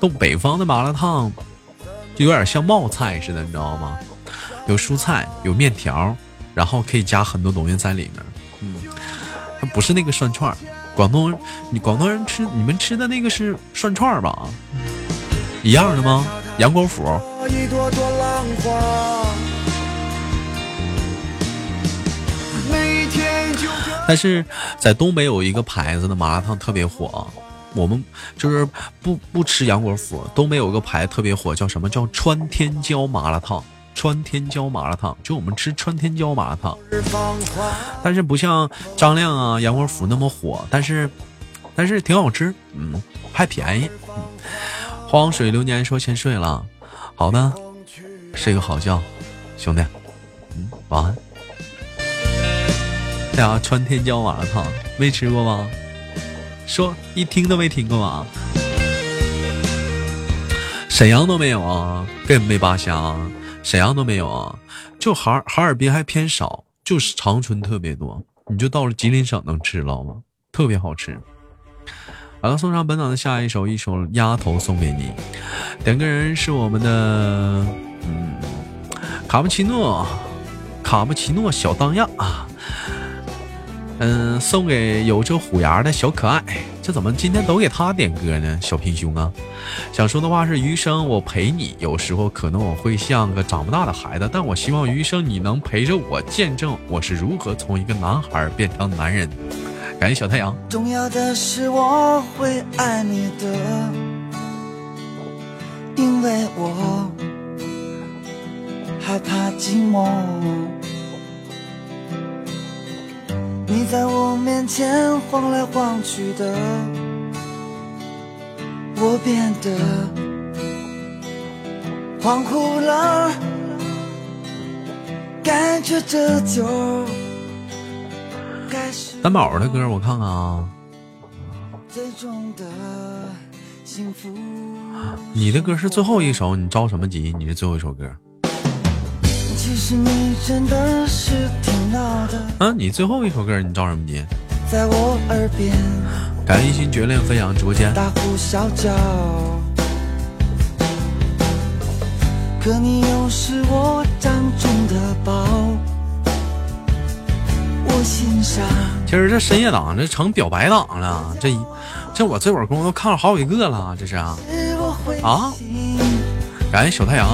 东北方的麻辣烫就有点像冒菜似的，你知道吗？有蔬菜，有面条，然后可以加很多东西在里面。嗯，它不是那个涮串。广东，你广东人吃你们吃的那个是涮串吧？一样的吗？杨国福。但是在东北有一个牌子的麻辣烫特别火，我们就是不不吃杨国福。东北有个牌特别火，叫什么叫川天椒麻辣烫？川天椒麻辣烫，就我们吃川天椒麻辣烫，但是不像张亮啊、杨国福那么火，但是但是挺好吃，嗯，还便宜。嗯荒水流年说先睡了，好的，睡个好觉，兄弟，嗯，晚安。哎呀，川天椒麻辣烫没吃过吗？说一听都没听过吗？沈阳都没有啊，根本没扒瞎。沈阳都没有啊，就哈哈尔滨还偏少，就是长春特别多。你就到了吉林省能吃了吗？特别好吃。好了，送上本档的下一首，一首《丫头》送给你。点歌人是我们的嗯卡布奇诺，卡布奇诺小当样啊。嗯，送给有着虎牙的小可爱。这怎么今天都给他点歌呢？小平胸啊，想说的话是余生我陪你。有时候可能我会像个长不大的孩子，但我希望余生你能陪着我，见证我是如何从一个男孩变成男人。感谢小太阳。重要的是我会爱你的，因为我害怕寂寞。你在我面前晃来晃去的，我变得恍惚了，感觉这就该是。三宝的歌我看看啊。最终的幸福你的歌是最后一首，你着什么急？你是最后一首歌。其实你真的是挺闹的。啊，你最后一首歌你着什么急？在我耳边。感谢一心绝恋分享直播间。大呼小叫。可你又是我掌中的宝。我心上。今儿这深夜党这成表白党了，这这我这会儿功夫都看了好几个了，这是啊啊！感谢小太阳。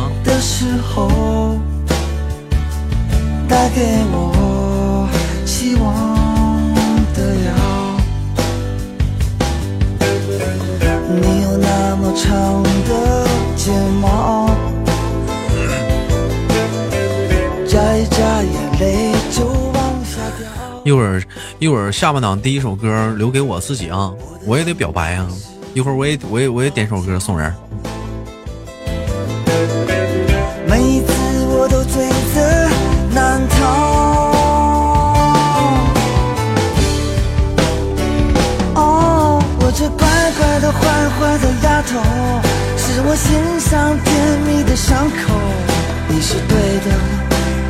你有那么长的睫毛，眨一眨眼泪就往下掉。一会儿一会儿下半档第一首歌留给我自己啊，我也得表白啊。一会儿我也我也我也点首歌送人。坏的丫头，是我心上甜蜜的伤口。你是对的，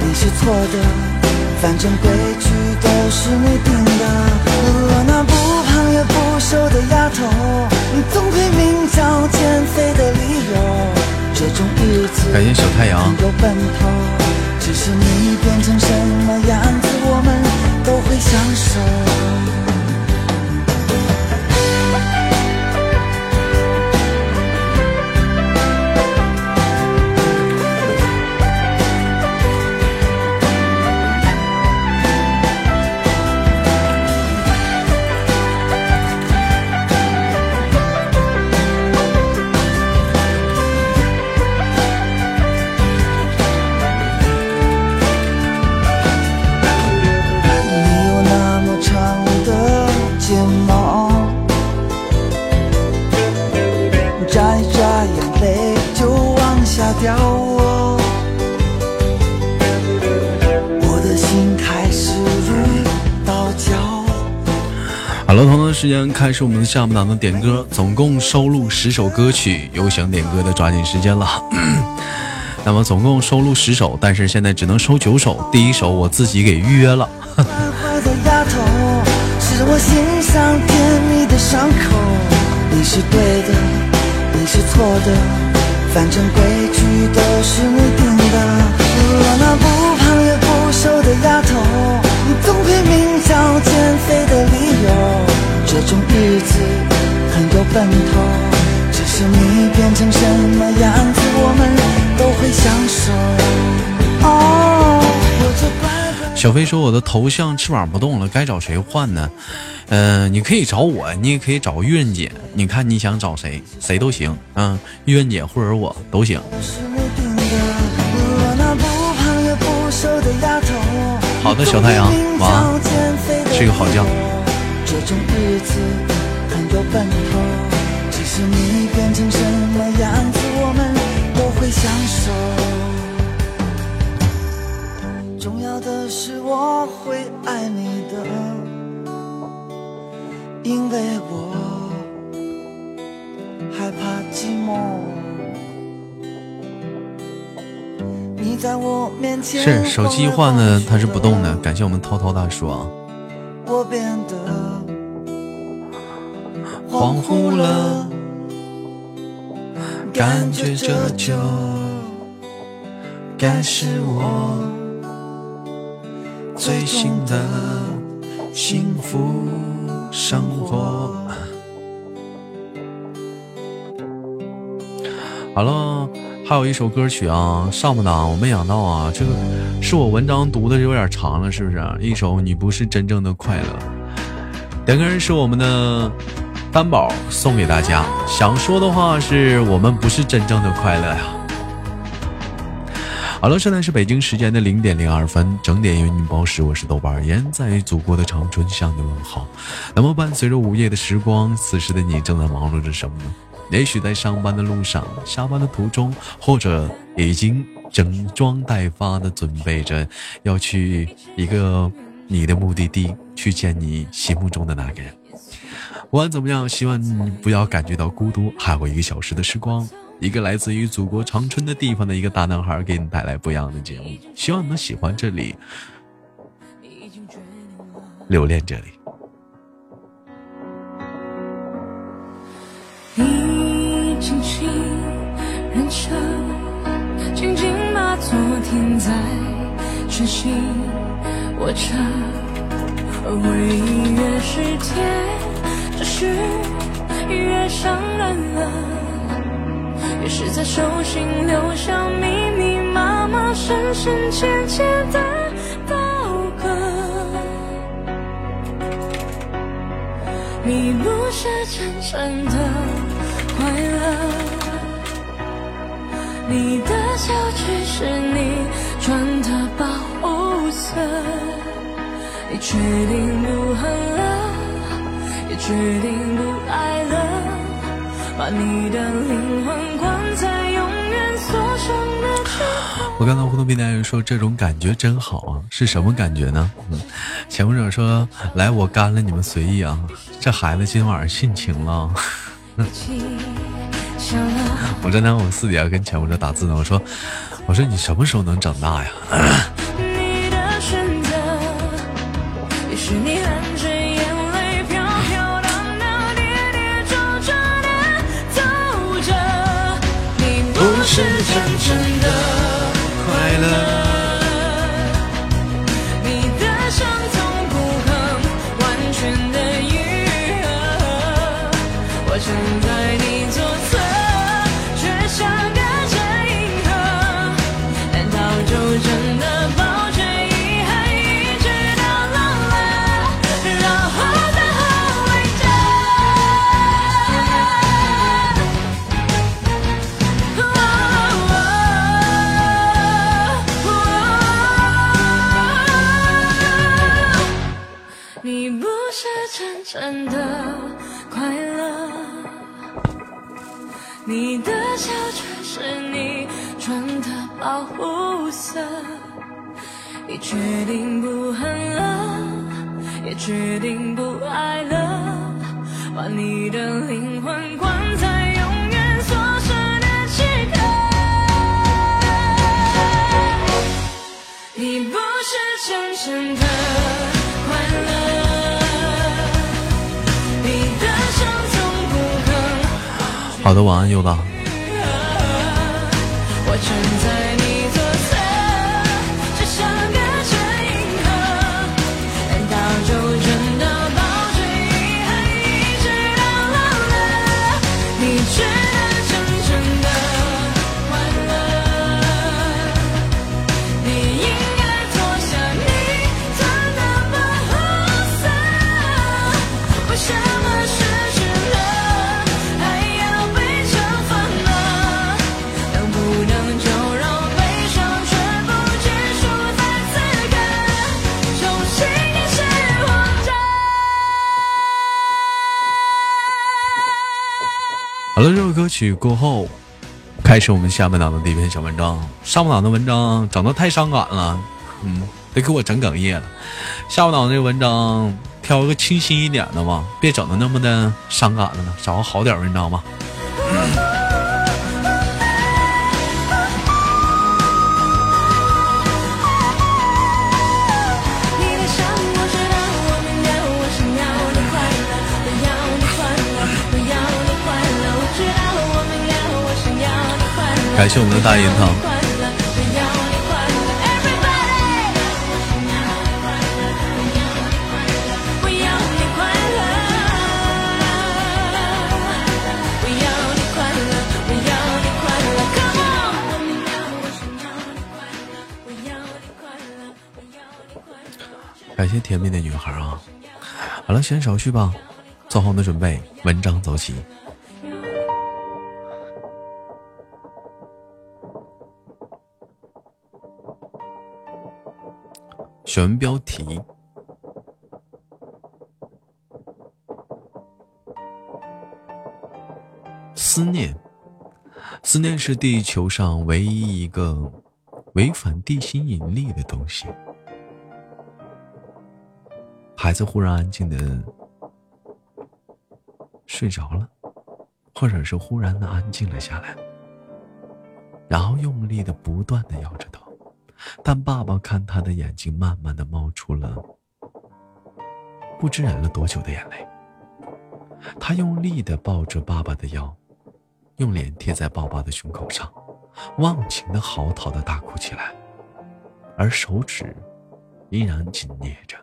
你是错的，反正规矩都是你定的。我那不胖也不瘦的丫头，你总会明找减肥的理由。这种日子感谢小太阳。有奔头，只是你变成什么样子，我们都会享受。时间开始我们的下半档的点歌，总共收录十首歌曲，有想点歌的抓紧时间了。[CLEARS THROAT] 那么总共收录十首，但是现在只能收九首。第一首我自己给预约了。我心上甜蜜的伤口你是对的，你是错的，反正规矩都是你定的。我那不胖也不瘦的丫头，你总会明找减肥的理由。这种日子很有奔头，只是你变成什么样子，我们都会享受。哦，小飞说我的头像翅膀不动了，该找谁换呢？嗯，你可以找我，你也可以找玉润姐，你看你想找谁，谁都行。嗯，玉润姐或者我都行。好的，小太阳，晚安，睡个好觉。日子很有奔头，只是你变成什么样子，我们都会享受。重要的是我会爱你的，因为我害怕寂寞。你在我面前是手机换的，它是不动的。感谢我们涛涛大叔啊。恍惚了，感觉这就该是我最新的幸福生活。好了，还有一首歌曲啊，上不档，我没想到啊，这个是我文章读的有点长了，是不是？一首《你不是真正的快乐》，点歌人是我们的。担宝送给大家，想说的话是我们不是真正的快乐呀。好了，现在是北京时间的零点零二分，整点为您报时，我是豆瓣儿，言在祖国的长春向你问好。那么伴随着午夜的时光，此时的你正在忙碌着什么呢？也许在上班的路上，下班的途中，或者已经整装待发的准备着要去一个你的目的地，去见你心目中的那个人。不管怎么样，希望你不要感觉到孤独。还有一个小时的时光，一个来自于祖国长春的地方的一个大男孩，给你带来不一样的节目。希望你们喜欢这里，留恋这里。你轻轻认真，静静把昨天在执行，我这。回忆越是甜，只是越伤人了。越是在手心留下密密麻麻、深深浅浅的刀割。你不是真正的快乐，你的笑只是你穿的保护色。你决定不恨了，决定不爱了，把你的灵魂关在永远锁上的。我看到互动平台人说这种感觉真好啊，是什么感觉呢？嗯，前文者说来我干了，你们随意啊。这孩子今晚上性情了。[LAUGHS] 我正在我私底下跟前文者打字呢，我说我说你什么时候能长大呀？你的选择，也许你是真正的。保护色。你决定不恨了，也决定不爱了，把你的灵魂关在永远锁上的躯壳。你不是真正的快乐，你的伤从不肯。好的，晚安，优吧。歌曲过后，开始我们下半档的第一篇小文章。上半档的文章整的太伤感了，嗯，得给我整哽咽了。下半档这个文章挑一个清新一点的吧，别整的那么的伤感了呢，找个好点文章吧。嗯你快乐，我要你快乐。感谢甜蜜的女孩啊！好了，先手续吧，做好你的准备，文章走起。选文标题：思念。思念是地球上唯一一个违反地心引力的东西。孩子忽然安静的睡着了，或者是忽然的安静了下来，然后用力的不断的摇着头，但爸爸看他的眼睛慢慢的冒出了不知忍了多久的眼泪。他用力的抱着爸爸的腰，用脸贴在爸爸的胸口上，忘情的嚎啕的大哭起来，而手指依然紧捏着。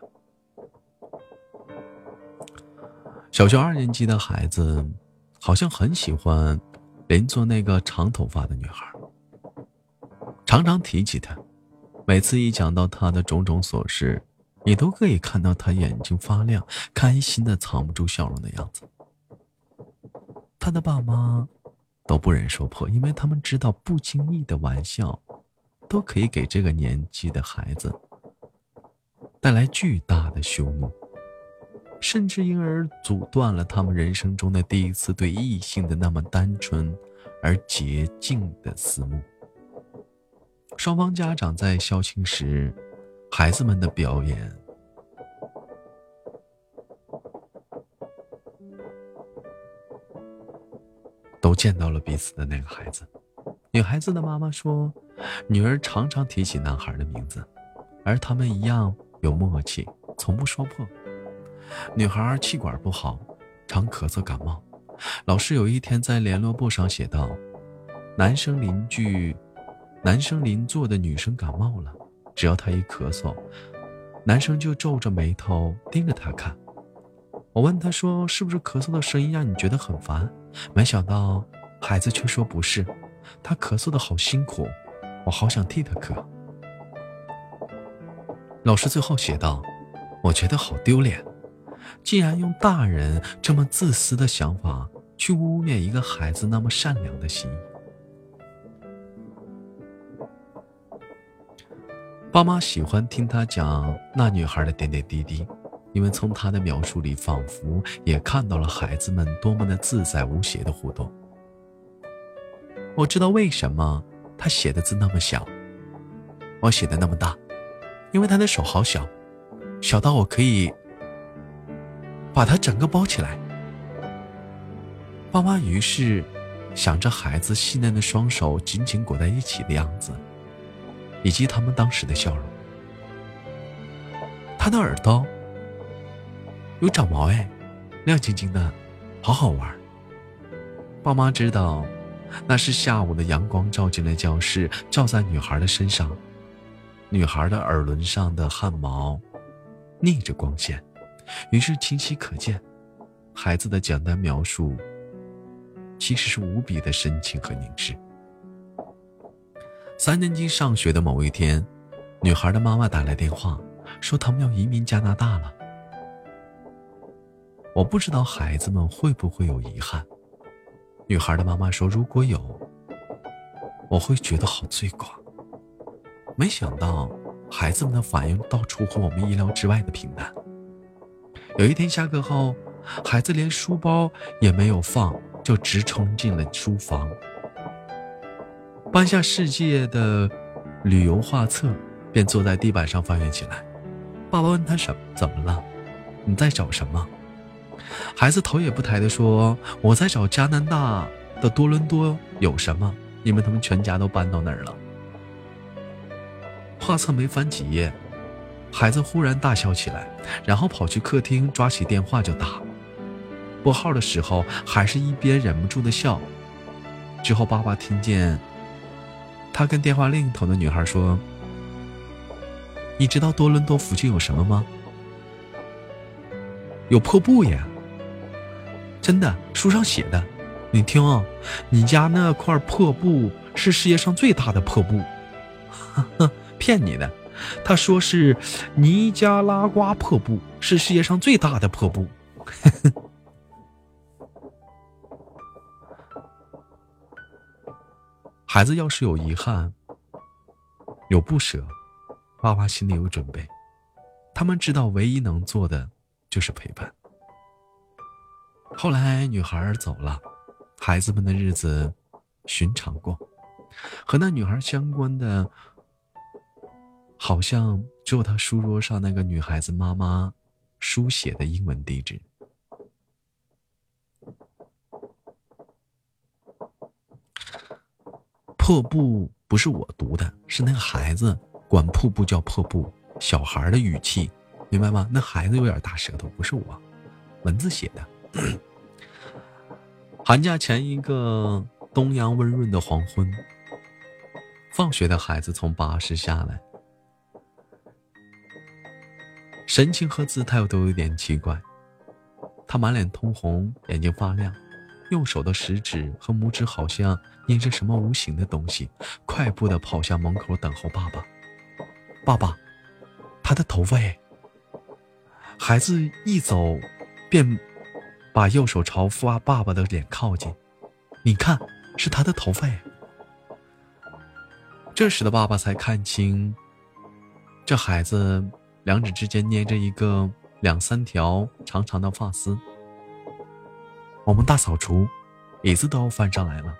小学二年级的孩子，好像很喜欢邻座那个长头发的女孩，常常提起她。每次一讲到他的种种琐事，你都可以看到他眼睛发亮，开心的藏不住笑容的样子。他的爸妈都不忍说破，因为他们知道不经意的玩笑，都可以给这个年纪的孩子带来巨大的羞怒。甚至因而阻断了他们人生中的第一次对异性的那么单纯而洁净的思慕。双方家长在校庆时，孩子们的表演都见到了彼此的那个孩子。女孩子的妈妈说，女儿常常提起男孩的名字，而他们一样有默契，从不说破。女孩气管不好，常咳嗽感冒。老师有一天在联络簿上写道：“男生邻居，男生邻座的女生感冒了，只要她一咳嗽，男生就皱着眉头盯着她看。”我问他说：“是不是咳嗽的声音让你觉得很烦？”没想到孩子却说：“不是，他咳嗽的好辛苦，我好想替他咳。”老师最后写道：“我觉得好丢脸。”竟然用大人这么自私的想法去污蔑一个孩子那么善良的心。爸妈喜欢听他讲那女孩的点点滴滴，因为从他的描述里，仿佛也看到了孩子们多么的自在无邪的互动。我知道为什么他写的字那么小，我写的那么大，因为他的手好小，小到我可以。把他整个包起来。爸妈于是想着孩子细嫩的双手紧紧裹在一起的样子，以及他们当时的笑容。他的耳朵有长毛哎，亮晶晶的，好好玩。爸妈知道，那是下午的阳光照进了教室，照在女孩的身上，女孩的耳轮上的汗毛逆着光线。于是清晰可见，孩子的简单描述，其实是无比的深情和凝视。三年级上学的某一天，女孩的妈妈打来电话，说他们要移民加拿大了。我不知道孩子们会不会有遗憾。女孩的妈妈说：“如果有，我会觉得好罪过。”没想到，孩子们的反应倒出乎我们意料之外的平淡。有一天下课后，孩子连书包也没有放，就直冲进了书房，搬下世界的旅游画册，便坐在地板上翻阅起来。爸爸问他什怎么了？你在找什么？孩子头也不抬地说：“我在找加拿大的多伦多有什么？因为他们全家都搬到那儿了。”画册没翻几页。孩子忽然大笑起来，然后跑去客厅抓起电话就打。拨号的时候还是一边忍不住的笑。之后爸爸听见他跟电话另一头的女孩说：“你知道多伦多附近有什么吗？有破布呀！真的，书上写的。你听啊，你家那块破布是世界上最大的破布。[LAUGHS] 骗你的。”他说是尼加拉瓜破布是世界上最大的破布。孩子要是有遗憾、有不舍，爸妈心里有准备。他们知道唯一能做的就是陪伴。后来女孩走了，孩子们的日子寻常过，和那女孩相关的。好像只有他书桌上那个女孩子妈妈书写的英文地址。破布不是我读的，是那个孩子管瀑布叫破布，小孩的语气，明白吗？那孩子有点大舌头，不是我，文字写的。[CLEARS THROAT] 寒假前一个东阳温润的黄昏，放学的孩子从巴士下来。神情和姿态都有点奇怪，他满脸通红，眼睛发亮，右手的食指和拇指好像捏着什么无形的东西，快步的跑向门口等候爸爸。爸爸，他的头发哎！孩子一走，便把右手朝父爸爸的脸靠近，你看，是他的头发哎！这时的爸爸才看清，这孩子两指之间捏着一个两三条长长的发丝。我们大扫除，椅子都要翻上来了。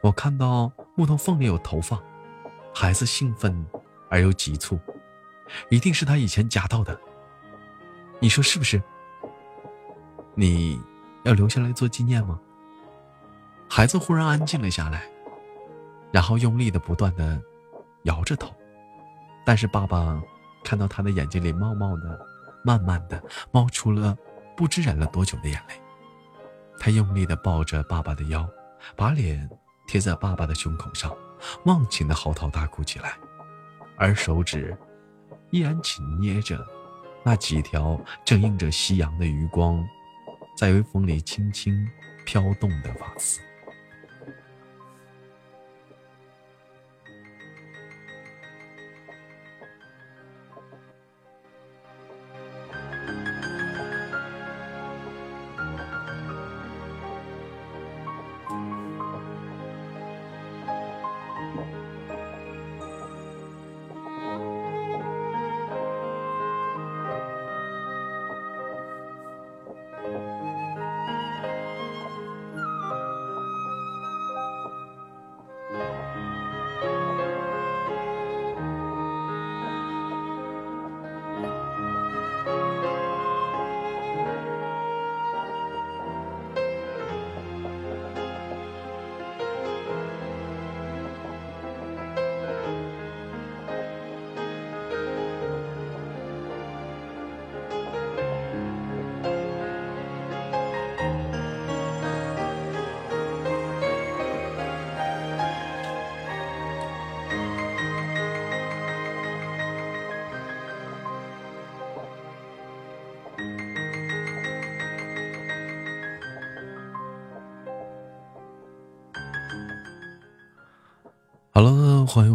我看到木头缝里有头发，孩子兴奋而又急促，一定是他以前夹到的。你说是不是？你要留下来做纪念吗？孩子忽然安静了下来，然后用力的不断的。摇着头，但是爸爸看到他的眼睛里冒冒的、慢慢的冒出了不知忍了多久的眼泪。他用力的抱着爸爸的腰，把脸贴在爸爸的胸口上，忘情的嚎啕大哭起来，而手指依然紧捏着那几条正映着夕阳的余光，在微风里轻轻飘动的发丝。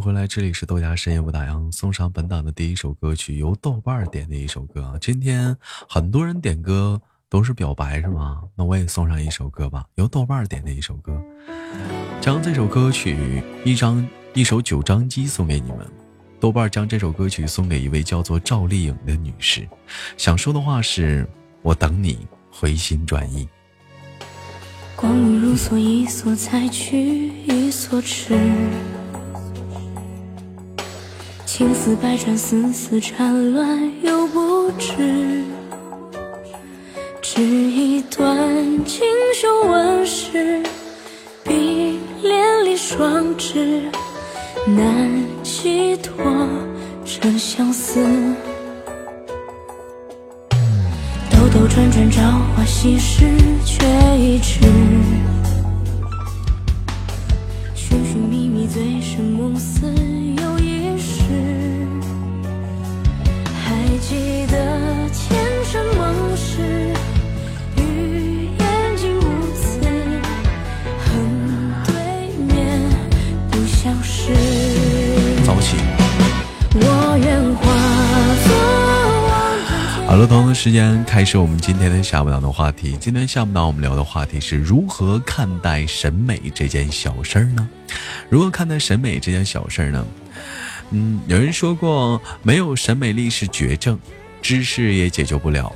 回来，这里是豆芽深夜不打烊，送上本档的第一首歌曲，由豆瓣点的一首歌。今天很多人点歌都是表白是吗？那我也送上一首歌吧，由豆瓣点的一首歌，将这首歌曲一张一首九张机送给你们。豆瓣将这首歌曲送给一位叫做赵丽颖的女士，想说的话是：我等你回心转意。光阴如梭，一梭采去，一梭痴。情丝百转，丝丝缠乱又不知。织一段锦绣纹饰，比连理双枝，难寄托这相思。兜兜转转，朝花夕拾，却已迟。时间开始我们今天的下午档的话题。今天下午档我们聊的话题是如何看待审美这件小事儿呢？如何看待审美这件小事儿呢？嗯，有人说过，没有审美力是绝症，知识也解决不了。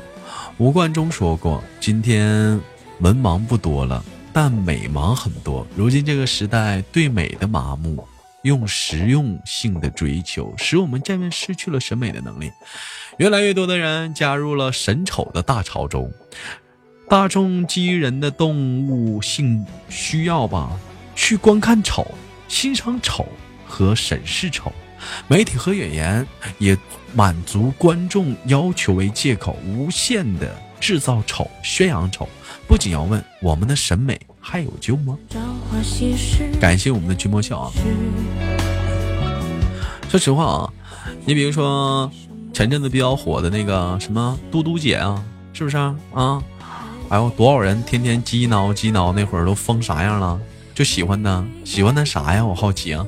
吴冠中说过，今天文盲不多了，但美盲很多。如今这个时代，对美的麻木，用实用性的追求，使我们渐渐失去了审美的能力。越来越多的人加入了审丑的大潮中，大众基于人的动物性需要吧，去观看丑、欣赏丑和审视丑，媒体和演员也满足观众要求为借口，无限的制造丑、宣扬丑。不仅要问我们的审美还有救吗？感谢我们的君莫笑啊！说实话啊，你比如说。前阵子比较火的那个什么嘟嘟姐啊，是不是啊？哎呦，多少人天天鸡挠鸡挠，那会儿都疯啥样了？就喜欢她，喜欢她啥呀？我好奇啊。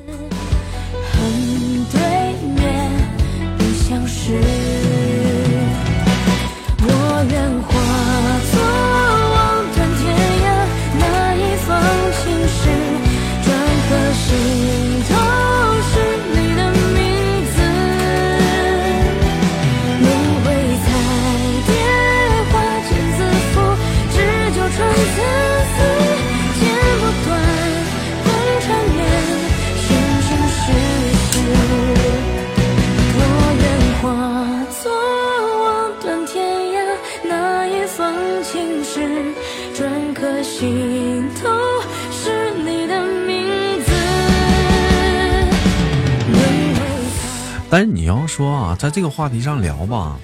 你要说啊，在这个话题上聊吧，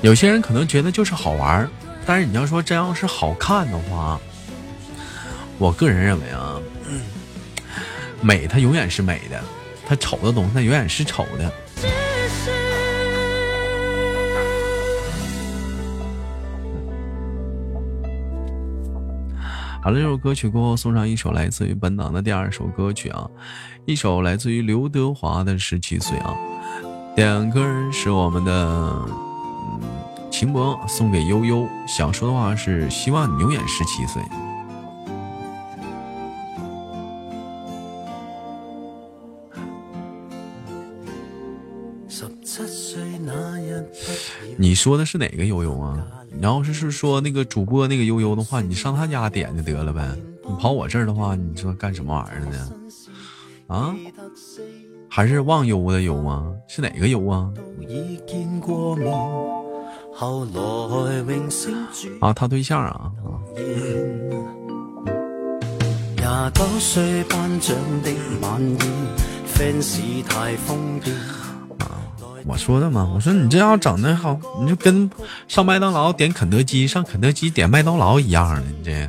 有些人可能觉得就是好玩但是你要说真要是好看的话，我个人认为啊，[CLEARS THROAT] 美它永远是美的，它丑的东西它永远是丑的。好了，这首歌曲过后送上一首来自于本档的第二首歌曲啊，一首来自于刘德华的《十七岁》啊。点歌是我们的嗯秦博，送给悠悠。想说的话是希望你永远十七岁。你说的是哪个悠悠啊？你要是是说那个主播那个悠悠的话，你上他家点就得了呗。你跑我这儿的话，你说干什么玩意儿呢？啊？还是忘忧的忧吗？是哪个忧啊？啊，他对象啊。我说的嘛，我说你这样整的好，你就跟上麦当劳点肯德基，上肯德基点麦当劳一样的，你这。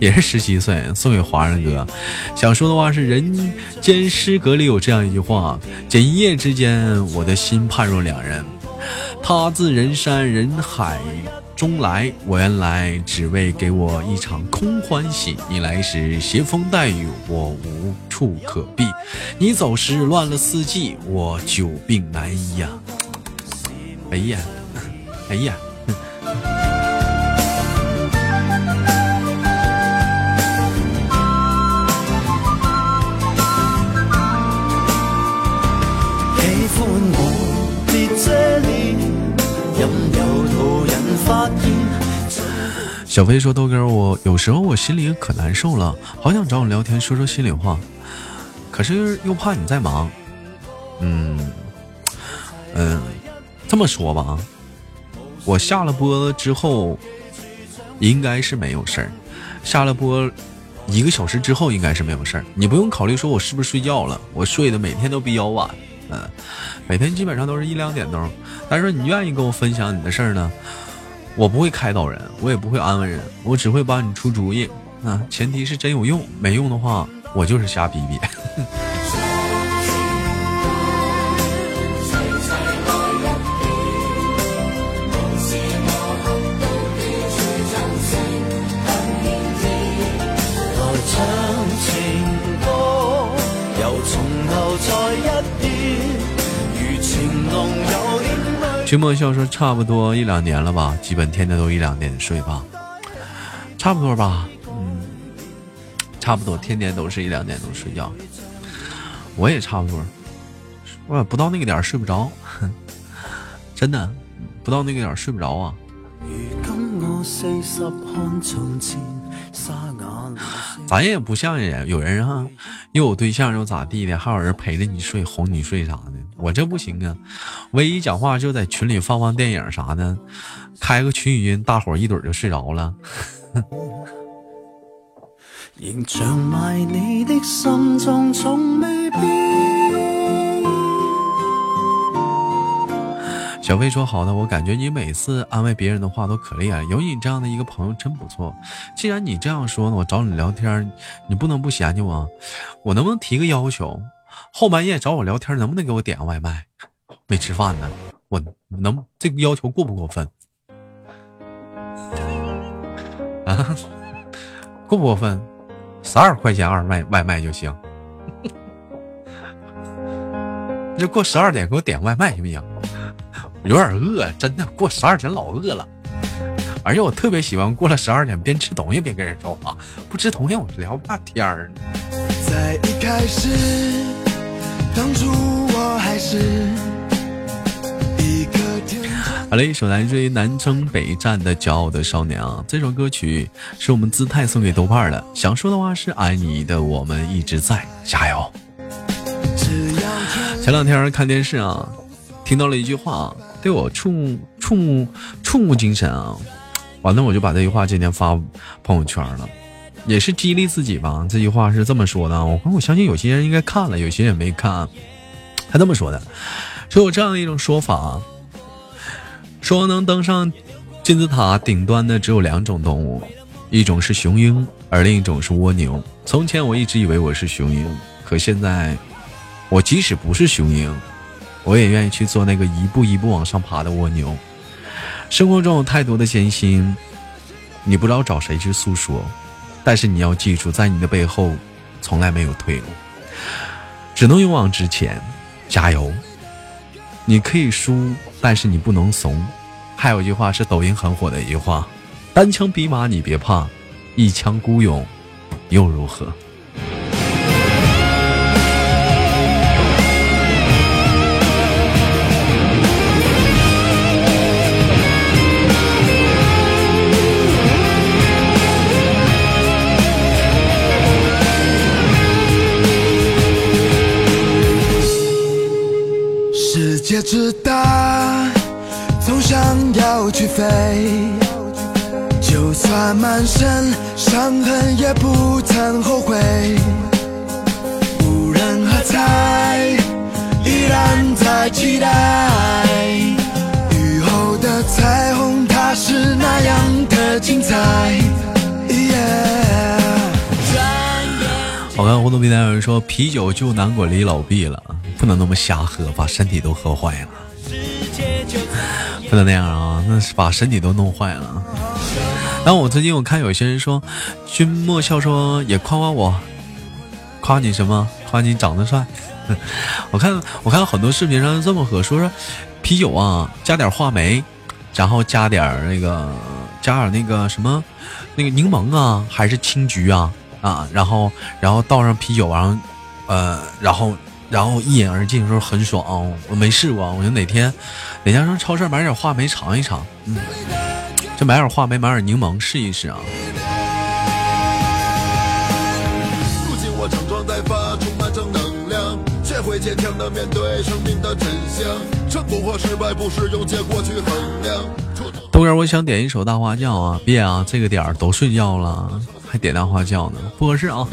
也是十七岁，送给华人哥。想说的话是：人间失格里有这样一句话，仅一夜之间，我的心判若两人。他自人山人海。中来，我原来只为给我一场空欢喜。你来时携风带雨，我无处可避；你走时乱了四季，我久病难医呀！哎呀，哎呀！小飞说：“豆哥，我有时候我心里可难受了，好想找你聊天，说说心里话，可是又怕你在忙。嗯嗯，这么说吧，我下了播之后应该是没有事儿，下了播一个小时之后应该是没有事儿。你不用考虑说我是不是睡觉了，我睡的每天都比较晚，嗯，每天基本上都是一两点钟。但是你愿意跟我分享你的事儿呢？”我不会开导人，我也不会安慰人，我只会帮你出主意啊！前提是真有用，没用的话，我就是瞎逼逼。徐墨笑说：“差不多一两年了吧，基本天天都一两点睡吧，差不多吧，嗯，差不多天天都是一两点钟睡觉，我也差不多，我也不到那个点睡不着，[LAUGHS] 真的，不到那个点睡不着啊。”咱也不像人，有人哈又有对象又咋地的，还有人陪着你睡，哄你睡啥的。我这不行啊，唯一讲话就在群里放放电影啥的，开个群语音，大伙一盹就睡着了。小飞说：“好的，我感觉你每次安慰别人的话都可厉害，有你这样的一个朋友真不错。既然你这样说呢，我找你聊天，你不能不嫌弃我。我能不能提个要求？后半夜找我聊天，能不能给我点个外卖？[LAUGHS] 没吃饭呢，我能这个要求过不过分？啊，过不过分？十二块钱二外外卖就行。[LAUGHS] 就过十二点给我点外卖行不行？”有点饿，真的过十二点老饿了，而且我特别喜欢过了十二点边吃东西边跟人说话，不吃东西我聊不下天儿。在一开始，当初我还是一个好了，一首来自于南征北战的骄傲的少年啊，这首歌曲是我们姿态送给豆瓣的，想说的话是爱你的我们一直在，加油。前两天看电视啊，听到了一句话。对我触目触目触目惊神啊！完了，我就把这句话今天发朋友圈了，也是激励自己吧。这句话是这么说的，我我相信有些人应该看了，有些人没看。他这么说的：说有这样的一种说法，说能登上金字塔顶端的只有两种动物，一种是雄鹰，而另一种是蜗牛。从前我一直以为我是雄鹰，可现在我即使不是雄鹰。我也愿意去做那个一步一步往上爬的蜗牛。生活中有太多的艰辛，你不知道找谁去诉说，但是你要记住，在你的背后，从来没有退路，只能勇往直前，加油！你可以输，但是你不能怂。还有一句话是抖音很火的一句话：单枪匹马你别怕，一腔孤勇又如何？界之大，总想要去飞，就算满身伤痕也不曾后悔。无人喝彩，依然在期待。雨后的彩虹，它是那样的精彩。我看互动平台有人说啤酒就难管理老毕了。不能那么瞎喝，把身体都喝坏了。不能那样啊，那是把身体都弄坏了。然后我最近我看有些人说，君莫笑说也夸夸我，夸你什么？夸你长得帅。[LAUGHS] 我看我看很多视频上这么喝，说说啤酒啊，加点话梅，然后加点那个加点那个什么那个柠檬啊，还是青桔啊啊，然后然后倒上啤酒，然后呃然后。然后一饮而尽，时候很爽。我没试过，我就哪天哪天上超市买点话梅尝一尝。嗯，就买点话梅，买点柠檬试一试啊。如今我整装待发，充满正能量，学会坚强的面对生命的真相。成功和失败不是用结果去衡量。豆哥，我想点一首大花轿啊！别啊，这个点儿都睡觉了，还点大花轿呢，不合适啊。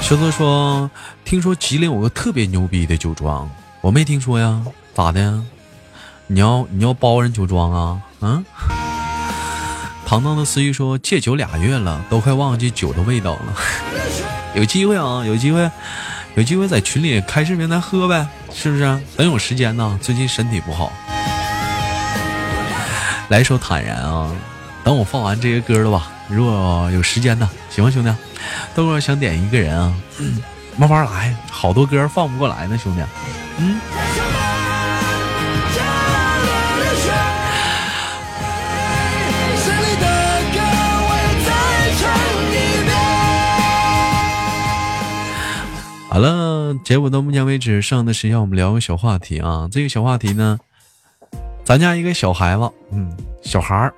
修哥说：“听说吉林有个特别牛逼的酒庄，我没听说呀，咋的？你要你要包人酒庄啊？嗯？”糖糖的思域说：“戒酒俩月了，都快忘记酒的味道了。[LAUGHS] 有机会啊，有机会，有机会在群里开视频咱喝呗，是不是？等有时间呢，最近身体不好。”来首坦然啊！等我放完这些歌了吧？如果有时间呢，行吗，兄弟？豆哥想点一个人啊，慢慢来，好多歌放不过来呢，兄弟。嗯。好了，节目到目前为止，剩的时间我们聊个小话题啊。这个小话题呢。咱家一个小孩子，嗯，小孩儿，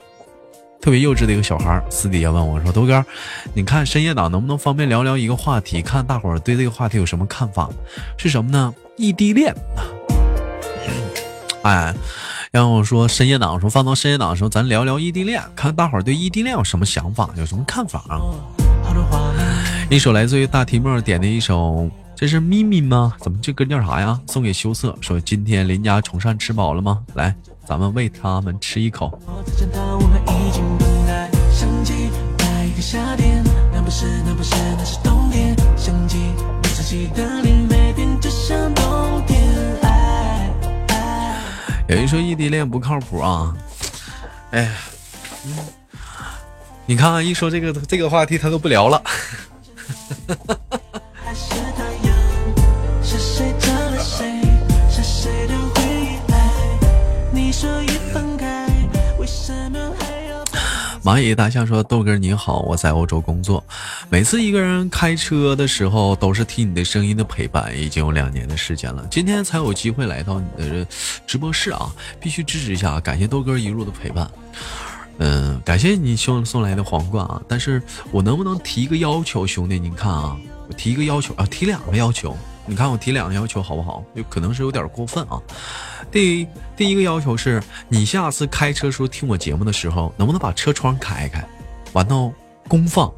特别幼稚的一个小孩儿，私底下问我说：“豆哥，你看深夜党能不能方便聊聊一个话题？看大伙儿对这个话题有什么看法？是什么呢？异地恋。[LAUGHS] ”哎，然后我说深夜党说放到深夜党的时候，咱聊聊异地恋，看大伙儿对异地恋有什么想法，有什么看法啊？一首来自于大提莫点的一首。这是咪咪吗？怎么这歌叫啥呀？送给羞涩，说今天邻家宠善吃饱了吗？来，咱们喂他们吃一口。有人说异地恋不靠谱啊，哎呀，你看一说这个这个话题，他都不聊了。蚂蚁大象说：“豆哥你好，我在欧洲工作，每次一个人开车的时候，都是听你的声音的陪伴，已经有两年的时间了。今天才有机会来到你的直播室啊，必须支持一下，感谢豆哥一路的陪伴。嗯，感谢你送送来的皇冠啊，但是我能不能提一个要求，兄弟？您看啊，我提一个要求啊，提两个要求。”你看我提两个要求好不好？有可能是有点过分啊。第第一个要求是你下次开车时候听我节目的时候，能不能把车窗开开，完到公放，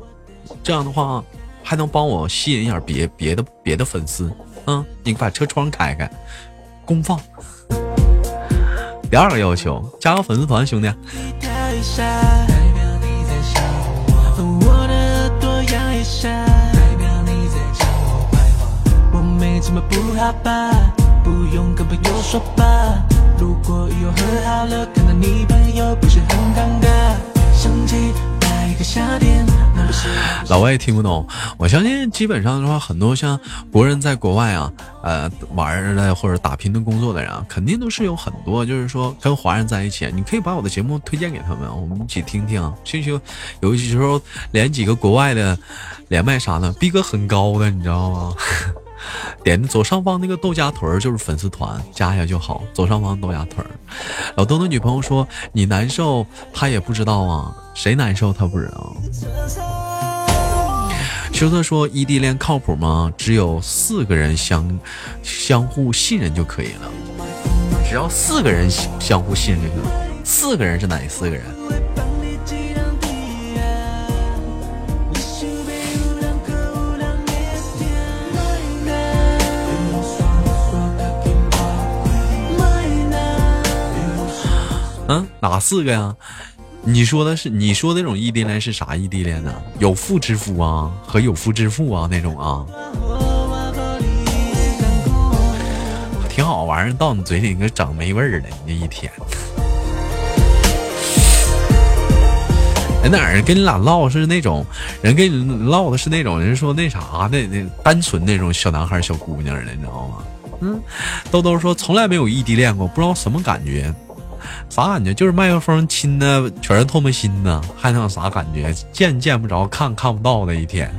这样的话还能帮我吸引一下别别的别的粉丝。嗯，你把车窗开开，公放。第二个要求，加个粉丝团，兄弟。怎么不好吧？不用跟朋友说吧。如果又和好了，看到你朋友不是很尴尬。想起那一个夏天，老外也听不懂。我相信基本上的话，很多像国人在国外啊，呃，玩的或者打拼的工作的人啊，肯定都是有很多，就是说跟华人在一起。你可以把我的节目推荐给他们，我们一起听听。兴许有些时候连几个国外的连麦啥的，逼格很高的，你知道吗？点左上方那个豆荚屯就是粉丝团，加一下就好。左上方豆荚屯，老东的女朋友说你难受，他也不知道啊，谁难受他不知道。秋色说异地恋靠谱吗？只有四个人相相互信任就可以了，只要四个人相互信任就行。四个人是哪四个人？嗯，哪四个呀？你说的是你说那种异地恋是啥异地恋呢？有妇之夫啊，和有夫之妇啊那种啊，挺好玩儿。到你嘴里给整没味儿了，你这一天。在哪儿跟你俩唠是那种人跟你唠的是那种人说那啥的那单纯那种小男孩小姑娘的，你知道吗？嗯，豆豆说从来没有异地恋过，不知道什么感觉。啥感觉？就是麦克风亲的全是唾沫星呢，还能有啥感觉？见见不着，看看不到的一天。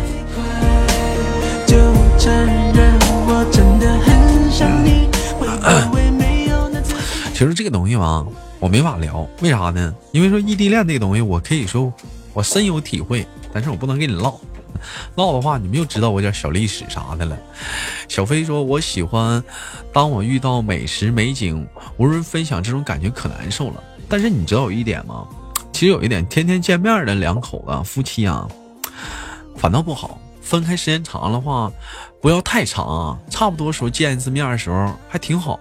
其实这个东西吧，我没法聊，为啥呢？因为说异地恋这个东西，我可以说我深有体会，但是我不能跟你唠。[LAUGHS] 唠的话，你们又知道我点小历史啥的了。小飞说：“我喜欢，当我遇到美食美景，无人分享这种感觉可难受了。但是你知道有一点吗？其实有一点，天天见面的两口子夫妻啊，反倒不好。分开时间长的话，不要太长啊，差不多时候见一次面的时候还挺好。”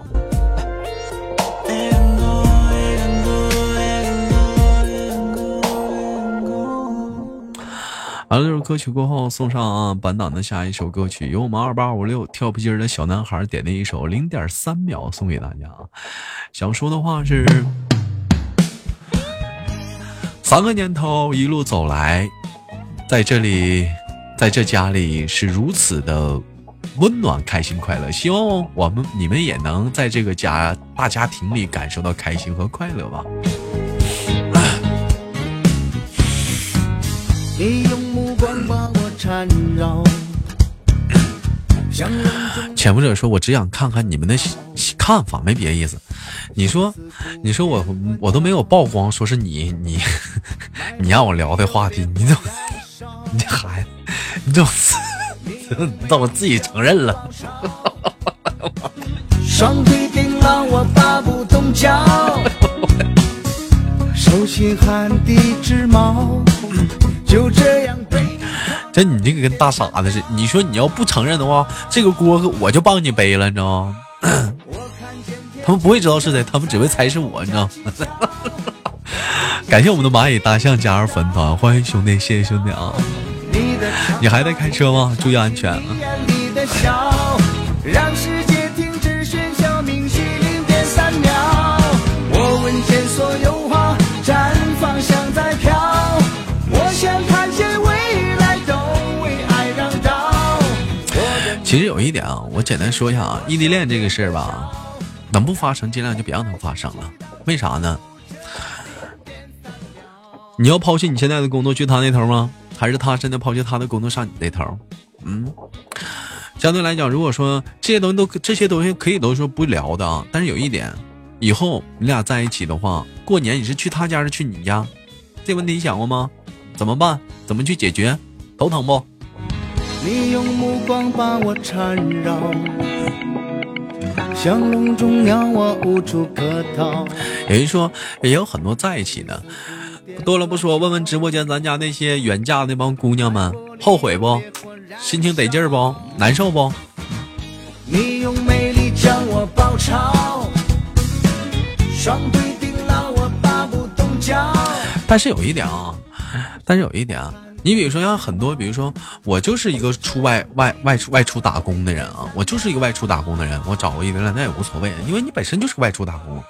完了这首歌曲过后，送上啊本档的下一首歌曲，由我们二八五六跳皮筋的小男孩点的一首零点三秒送给大家。想说的话是：三个年头一路走来，在这里，在这家里是如此的温暖、开心、快乐。希望我们你们也能在这个家大家庭里感受到开心和快乐吧。你用目光把我缠绕。潜伏者说：“我只想看看你们的看法，没别的意思。你说，你说我我都没有曝光，说是你你 [LAUGHS] 你让我聊的话题，你怎么你这孩子，你怎么怎么自己承认了？双腿顶了我拔不动脚，手心汗滴直冒，就这样被。这你这个跟大傻子似的。你说你要不承认的话，这个锅我就帮你背了，你知道吗？[COUGHS] 他们不会知道是谁，他们只会猜是我，你知道吗？[LAUGHS] 感谢我们的蚂蚁大象加入粉团，欢迎兄弟，谢谢兄弟啊！你还在开车吗？注意安全啊！其实有一点啊，我简单说一下啊，异地恋这个事儿吧，能不发生尽量就别让它发生了。为啥呢？你要抛弃你现在的工作去他那头吗？还是他现在抛弃他的工作上你那头？嗯，相对来讲，如果说这些东西都这些东西可以都说不聊的啊，但是有一点，以后你俩在一起的话，过年你是去他家是去你家？这问题你想过吗？怎么办？怎么去解决？头疼不？你用目光把我缠绕，像笼中鸟，我无处可逃。有人说，也有很多在一起的。多了不说，问问直播间咱家那些远嫁那帮姑娘们，后悔不？心情得劲儿不？难受不？你用美丽将我包抄，双腿顶牢我拔不动脚。但是有一点啊，但是有一点啊。你比如说，像很多，比如说我就是一个出外外外出外出打工的人啊，我就是一个外出打工的人，我找个异地恋那也无所谓，因为你本身就是外出打工，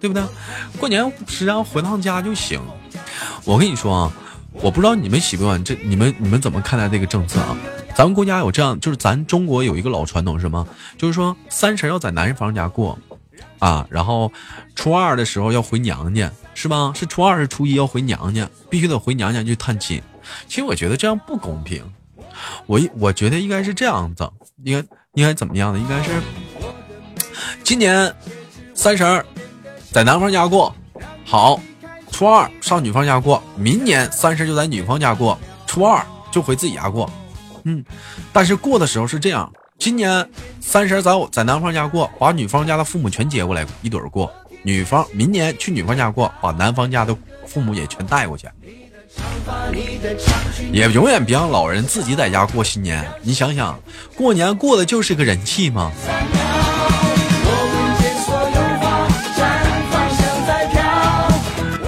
对不对？过年实际上回趟家就行。我跟你说啊，我不知道你们喜不喜欢这，你们你们怎么看待这个政策啊？咱们国家有这样，就是咱中国有一个老传统是吗？就是说三十要在男方家过啊，然后初二的时候要回娘家，是吧？是初二是初一要回娘家，必须得回娘家去探亲。其实我觉得这样不公平，我我觉得应该是这样子，应该应该怎么样的？应该是今年三十在男方家过，好，初二上女方家过，明年三十就在女方家过，初二就回自己家过，嗯，但是过的时候是这样，今年三十在在男方家过，把女方家的父母全接过来一堆过，女方明年去女方家过，把男方家的父母也全带过去。也永远别让老人自己在家过新年。你想想，过年过的就是个人气吗？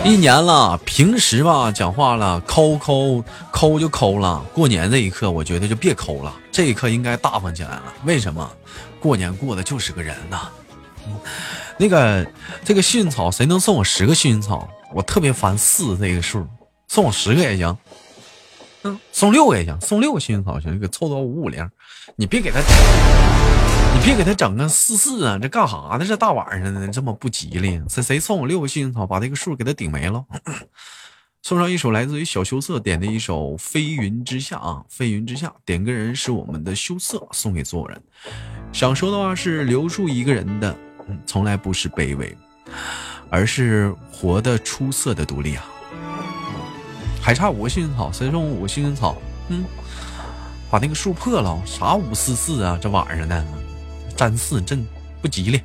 一年了，平时吧讲话了抠抠抠就抠了，过年这一刻我觉得就别抠了，这一刻应该大方起来了。为什么？过年过的就是个人呐。[LAUGHS] 那个这个幸运草，谁能送我十个幸运草？我特别烦四这个数。送我十个也行，嗯，送六个也行，送六个幸运草行，给凑到五五零。你别给他，你别给他整个四四啊！这干啥呢？这大晚上的这么不吉利。谁谁送我六个幸运草，把这个数给他顶没了。[CLEARS THROAT] 送上一首来自于小羞涩点的一首《飞云之下》啊，《飞云之下》点歌人是我们的羞涩，送给所有人。想说的话是留住一个人的，嗯，从来不是卑微，而是活得出色的独立啊。还差五个幸运草，谁送五个幸运草？嗯，把那个树破了，啥五四四啊？这晚上的，占四真不吉利。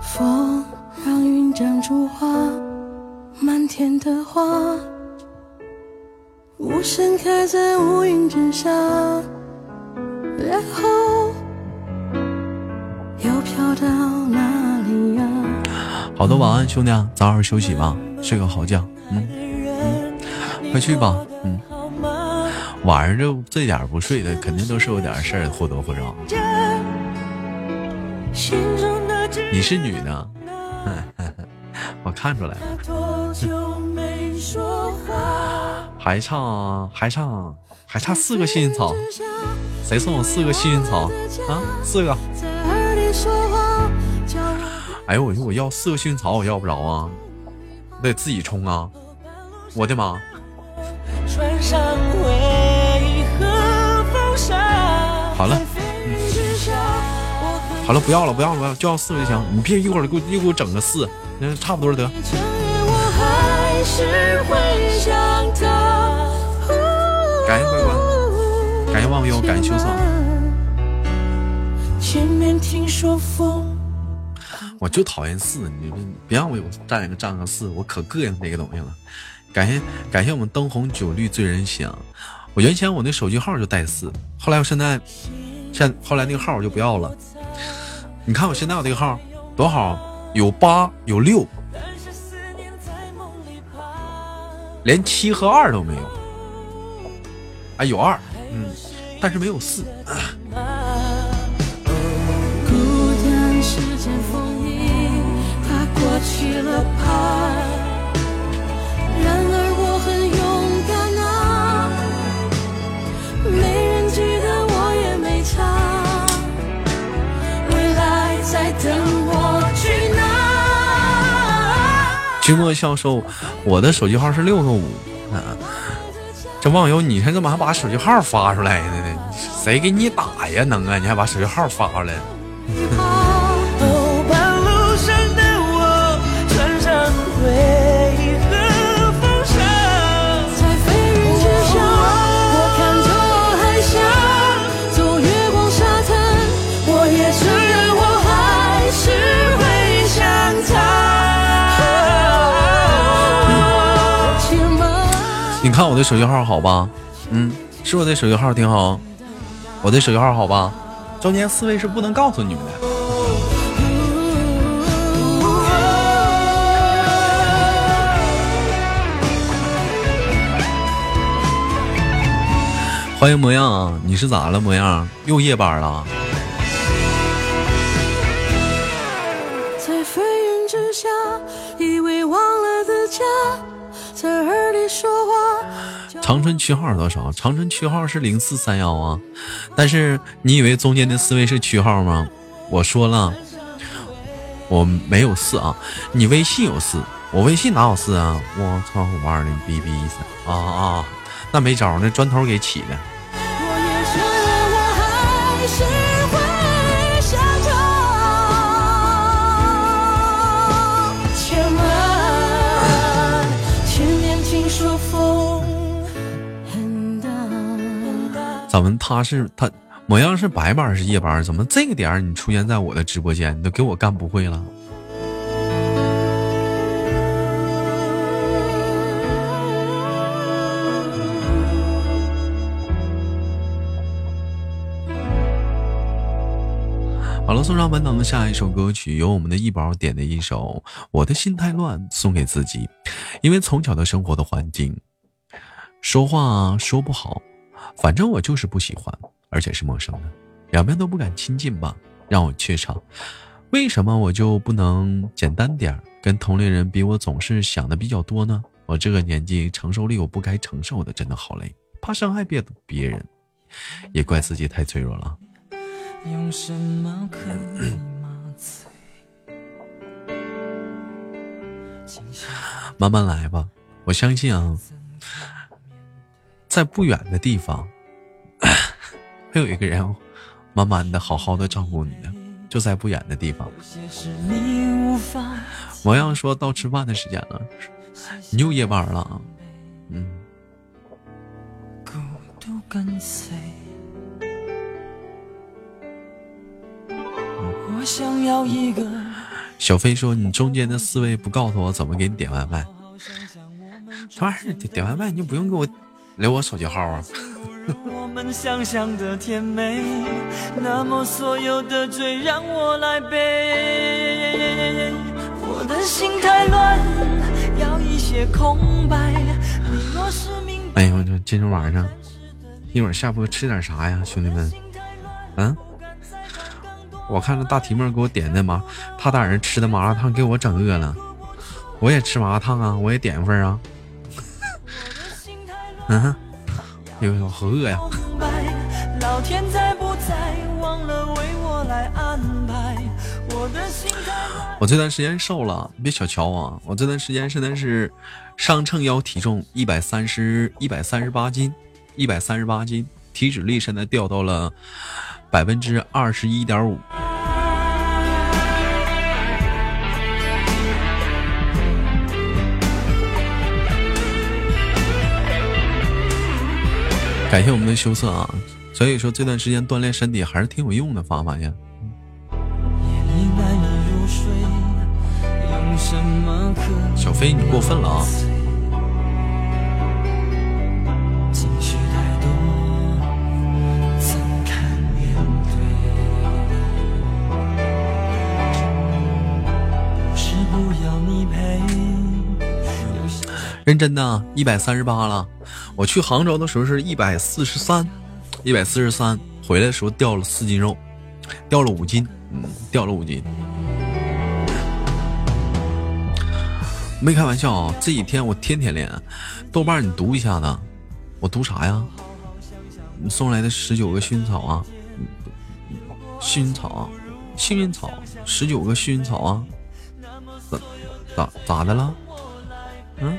风让云长出花，满天的花，无声开在乌云之下，然后又飘到哪里呀？好的，晚安，兄弟，早点休息吧，睡个好觉。嗯嗯，快去吧。嗯，晚上就这点不睡的，肯定都是有点事儿，或多或少。你是女的，[LAUGHS] 我看出来了。还差还差还差四个幸运草，谁送我四个幸运草啊？四个。哎呦我我要四个幸运草，我要不着啊，得自己充啊。我的妈！好了，好了，不要了，不要了，不要，就要四个就行。你别一会儿给我又给我整个四，那差不多得。感谢乖乖，感谢忘忧，感谢秋色。我就讨厌四，你别让我有占一个占个四，我可膈应这个东西了。感谢感谢我们灯红酒绿醉人香。我原先我那手机号就带四，后来我现在现后来那个号我就不要了。你看我现在我这个号多好，有八有六，连七和二都没有。啊，有二，嗯，但是没有四。君莫笑说，我的手机号是六个五啊。这网友，你还怎么还把手机号发出来呢？谁给你打呀？能啊？你还把手机号发出来？你看我的手机号好吧？嗯，是我的手机号挺好。我的手机号好吧？中间四位是不能告诉你们的。欢迎模样啊！你是咋了？模样又夜班了？在飞云之下，以为忘了的家。在耳里说话。长春区号多少？长春区号是零四三幺啊。但是你以为中间的四位是区号吗？我说了，我没有四啊。你微信有四，我微信哪有四啊？我操，五二零 B B 三啊啊！那没招，那砖头给起的。咱们他是他模样是白班是夜班？怎么这个点你出现在我的直播间？你都给我干不会了。好了，送上本档的下一首歌曲，由我们的易宝点的一首《我的心太乱》，送给自己，因为从小的生活的环境，说话说不好。反正我就是不喜欢，而且是陌生的，两边都不敢亲近吧，让我怯场。为什么我就不能简单点儿？跟同龄人比，我总是想的比较多呢？我这个年纪承受力我不该承受的，真的好累，怕伤害别别人，也怪自己太脆弱了。用什么可以慢慢来吧，我相信啊。在不远的地方，[CLEARS THROAT] 会有一个人慢慢的、好好的照顾你的，就在不远的地方。王阳说到吃饭的时间了，你又夜班了，嗯。小飞说你中间的四位不告诉我怎么给你点外卖，这玩意儿点点外卖你就不用给我。留我手机号啊！哎呦我这今天晚上一会儿下播吃点啥呀，兄弟们？嗯？我看着大提妹给我点的麻，他大人吃的麻辣烫，给我整饿了。我也吃麻辣烫啊，我也点一份啊。嗯，呦呦，好饿呀！我这段时间瘦了，你别小瞧我，我这段时间现在是上秤腰，体重一百三十一百三十八斤，一百三十八斤，体脂率现在掉到了百分之二十一点五。感谢我们的羞涩啊，所以说这段时间锻炼身体还是挺有用的，发发现。小飞，你过分了啊！认真的，一百三十八了。我去杭州的时候是一百四十三，一百四十三，回来的时候掉了四斤肉，掉了五斤，嗯，掉了五斤。没开玩笑啊！这几天我天天练。豆瓣，你读一下子，我读啥呀？你送来的十九个薰衣草啊，薰衣草，幸运草，十九个薰衣草啊，咋咋咋的了？嗯？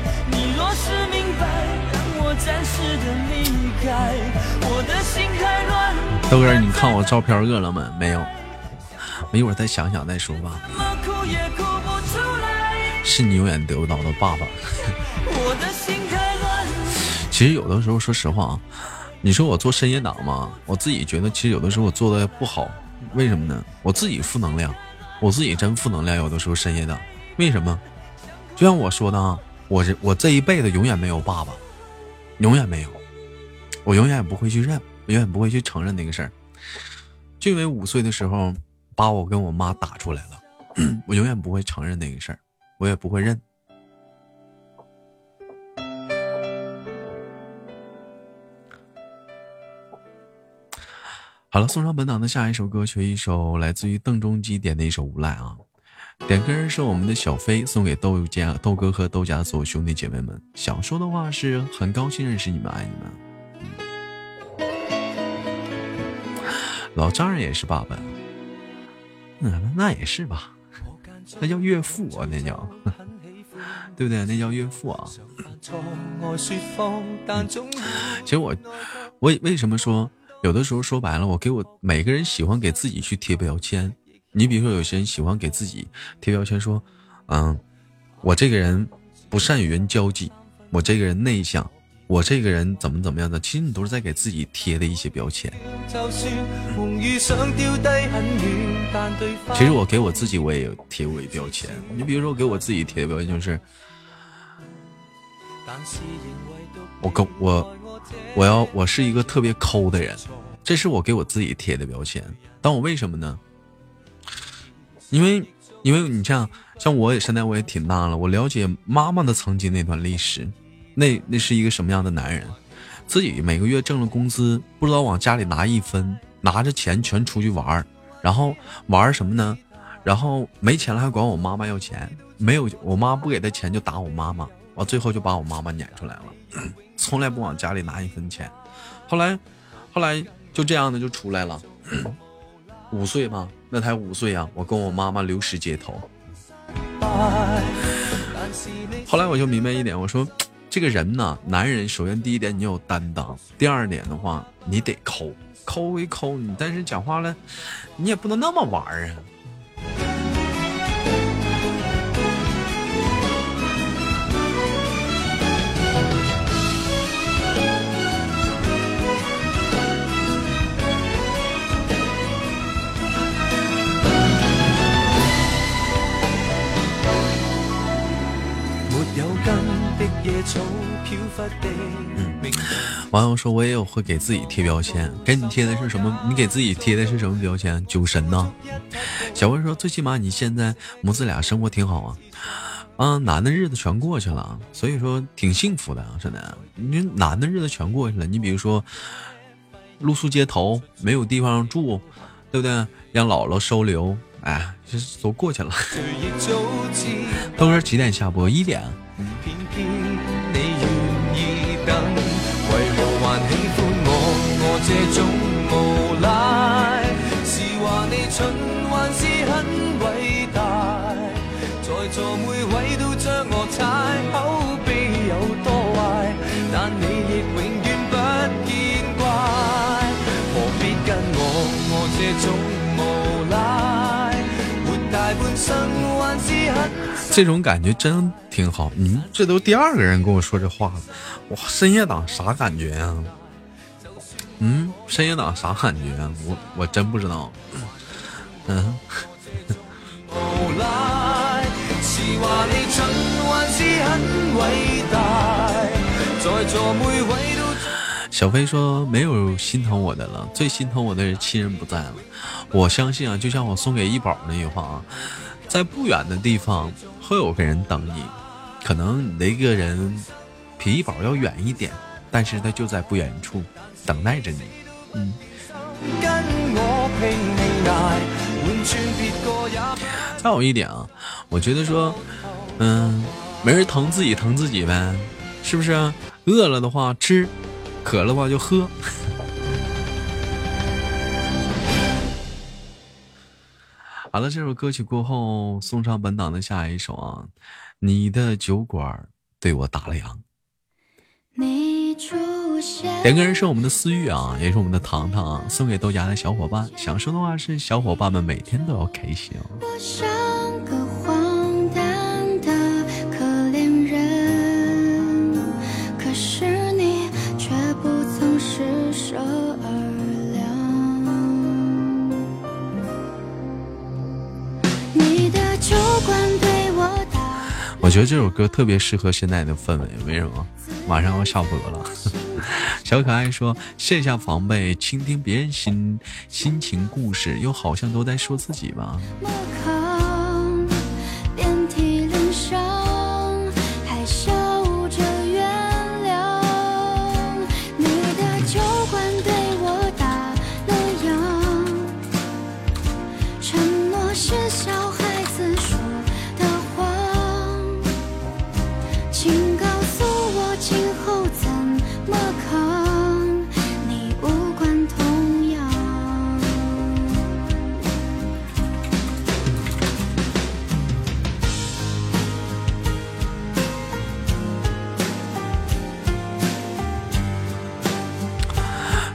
若是明白，让我暂时的离开。我的心太乱。豆哥，你看我照片饿了吗？没有，我一会儿再想想再说吧。是你永远得不到的爸爸。其实有的时候，说实话啊，你说我做深夜党吗？我自己觉得，其实有的时候我做的不好。为什么呢？我自己负能量，我自己真负能量。有的时候深夜党，为什么？就像我说的啊，我这我这一辈子永远没有爸爸，永远没有，我永远不会去认，永远不会去承认那个事儿。就因为五岁的时候把我跟我妈打出来了，[CLEARS THROAT] 我永远不会承认那个事儿，我也不会认。好了，送上本档的下一首歌曲，一首来自于邓中基点的一首《无赖》啊。点歌人是我们的小飞，送给豆家、豆哥和豆家所有兄弟姐妹们。想说的话是很高兴认识你们，爱你们。老丈人也是爸爸，嗯，那也是吧，那叫岳父啊，那叫，[LAUGHS] 对不对？那叫岳父啊。其实我，我为什么说有的时候说白了，我给我每个人喜欢给自己去贴标签。你比如说，有些人喜欢给自己贴标签，说，嗯，我这个人不善于人交际，我这个人内向，我这个人怎么怎么样的，其实你都是在给自己贴的一些标签。其实我给我自己，我也有贴过一标签。你比如说，给我自己贴的标签就是，我跟我我要我是一个特别抠的人，这是我给我自己贴的标签。但我为什么呢？因为，因为你像像我也现在我也挺大了，我了解妈妈的曾经那段历史，那那是一个什么样的男人，自己每个月挣了工资，不知道往家里拿一分，拿着钱全出去玩然后玩什么呢？然后没钱了还管我妈妈要钱，没有我妈不给他钱就打我妈妈，完最后就把我妈妈撵出来了，从来不往家里拿一分钱，后来，后来就这样的就出来了，五岁吗。那才五岁啊！我跟我妈妈流失街头。后来我就明白一点，我说，这个人呢，男人首先第一点你有担当，第二点的话你得抠，抠归抠你，但是讲话了，你也不能那么玩啊。有根的野草。嗯，网友说我也有会给自己贴标签，给你贴的是什么，你给自己贴的是什么标签，酒神呢。小文说最起码你现在母子俩生活挺好啊。啊，男的日子全过去了，所以说挺幸福的啊，真的。你男的日子全过去了，你比如说露宿街头，没有地方住，对不对？让姥姥收留，哎，这都过去了。都哥 [LAUGHS] 几点下播？一点。偏偏你愿意等，为何还喜欢我？我这种无赖，是话你蠢还是很伟大？在座每位都将我踩，口碑有多坏，但你亦永远不见怪。何必跟我我这种无赖，活大半生还是很……这种感觉真挺好。嗯，这都第二个人跟我说这话了。哇，深夜党啥感觉呀？嗯，深夜党啥感觉？啊我我真不知道。嗯。[LAUGHS] 小飞说没有心疼我的了，最心疼我的是亲人不在了。我相信啊，就像我送给一宝那句话啊，在不远的地方会有个人等你，可能你那个人比一宝要远一点，但是他就在不远处。等待着你，嗯。再有一点啊，我觉得说，嗯，没人疼自己疼自己呗，是不是？饿了的话吃，渴了的话就喝。好了，这首歌曲过后，送上本档的下一首啊，你的酒馆对我打了烊。你点歌人是我们的思域啊，也是我们的糖糖啊，送给豆芽的小伙伴。想说的话是：小伙伴们每天都要开心。我觉得这首歌特别适合现在的氛围，为什么？马上要下播了。[LAUGHS] 小可爱说：“卸下防备，倾听别人心心情故事，又好像都在说自己吧。”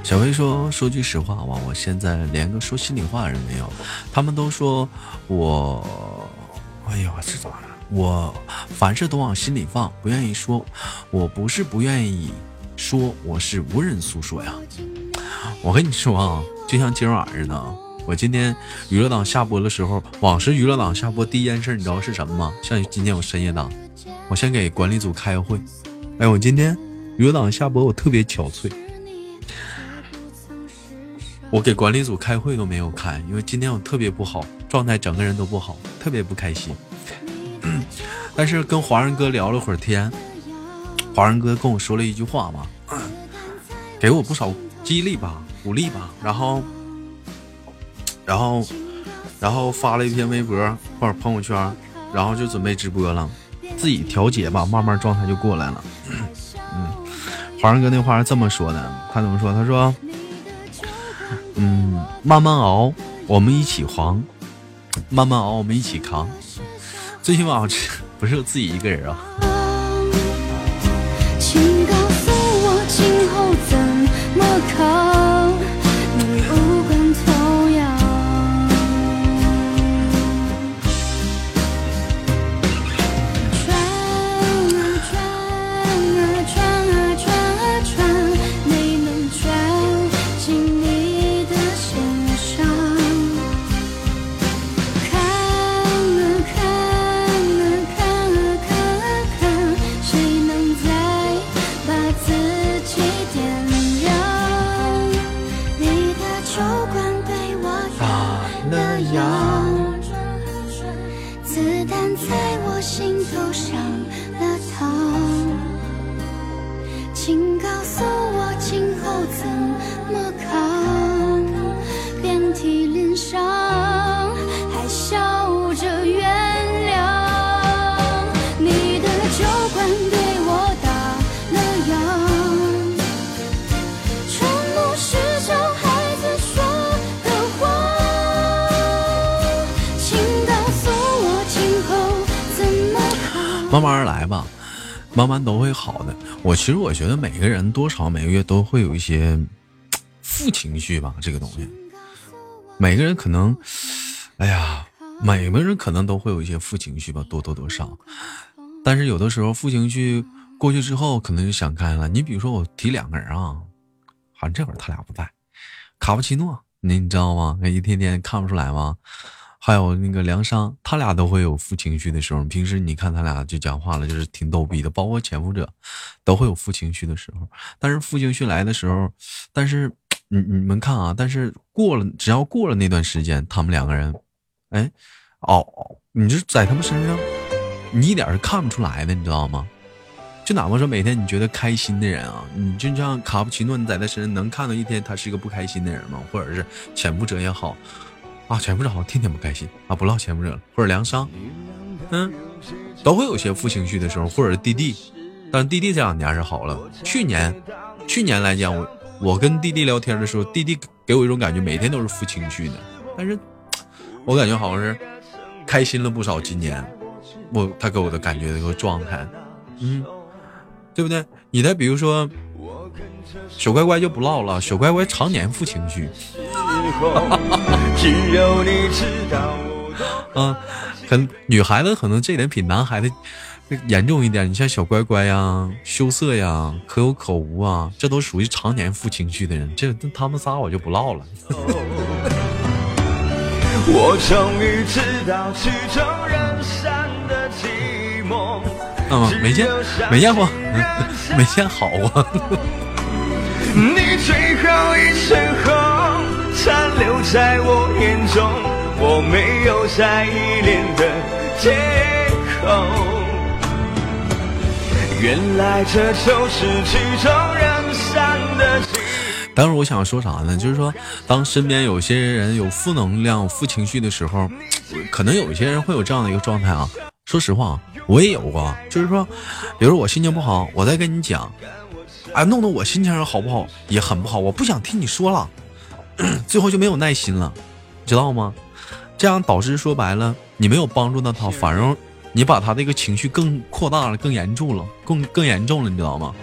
小薇说：“说句实话吧，我现在连个说心里话的人没有。他们都说我，哎呦，这咋了？我凡事都往心里放，不愿意说。我不是不愿意说，我是无人诉说呀。我跟你说啊，就像今晚上呢，我今天娱乐档下播的时候，往时娱乐档下播第一件事，你知道是什么吗？像今天我深夜档，我先给管理组开个会。哎，我今天娱乐档下播，我特别憔悴。”我给管理组开会都没有开，因为今天我特别不好，状态整个人都不好，特别不开心。[CLEARS THROAT] 但是跟华人哥聊了会儿天，华人哥跟我说了一句话嘛，给我不少激励吧、鼓励吧，然后，然后，然后发了一篇微博或者朋友圈，然后就准备直播了，自己调节吧，慢慢状态就过来了。[CLEARS THROAT] 嗯，华人哥那话是这么说的，他怎么说？他说。嗯，慢慢熬，我们一起黄；慢慢熬，我们一起扛。最起码不是我自己一个人啊。慢慢来吧，慢慢都会好的。我其实我觉得每个人多少每个月都会有一些 [TSK] 负情绪吧，这个东西，每个人可能，哎呀，每个人可能都会有一些负情绪吧，多多多少。但是有的时候负情绪过去之后，可能就想开了。你比如说我提两个人啊，好像这会儿他俩不在，卡布奇诺，你知道吗？一天天看不出来吗？还有那个梁商，他俩都会有负情绪的时候。平时你看他俩就讲话了，就是挺逗逼的。包括潜伏者，都会有负情绪的时候。但是负情绪来的时候，但是你你们看啊，但是过了，只要过了那段时间，他们两个人，哎，哦，你就在他们身上，你一点是看不出来的，你知道吗？就哪怕说每天你觉得开心的人啊，你就像卡布奇诺，你在他身上能看到一天他是一个不开心的人吗？或者是潜伏者也好。啊，潜伏者好像天天不开心啊，不唠潜伏者了，或者梁商，嗯，都会有些负情绪的时候，或者是弟弟，但是弟弟这两年是好了。去年，去年来讲，我我跟弟弟聊天的时候，弟弟给我一种感觉，每天都是负情绪的，但是我感觉好像是开心了不少。今年，我他给我的感觉的一个状态，嗯，对不对？你再比如说。小乖乖就不唠了，小乖乖常年负情绪。[LAUGHS] 嗯，可女孩子可能这点比男孩子严重一点。你像小乖乖呀、羞涩呀、可有可无啊，这都属于常年负情绪的人。这他们仨我就不唠了。我终于知道曲终人散的寂寞。嗯，没见没见过，没见 [LAUGHS] 好啊。[LAUGHS] 你最后一身没有再依恋的借口。原来这就是曲终人散的。当时我想说啥呢？就是说，当身边有些人有负能量、负情绪的时候，可能有些人会有这样的一个状态啊。说实话，我也有过，就是说，比如我心情不好，我在跟你讲。哎，弄得我心情好不好也很不好，我不想听你说了，最后就没有耐心了，知道吗？这样导致说白了，你没有帮助到他，反而你把他这个情绪更扩大了，更严重了，更更严重了，你知道吗？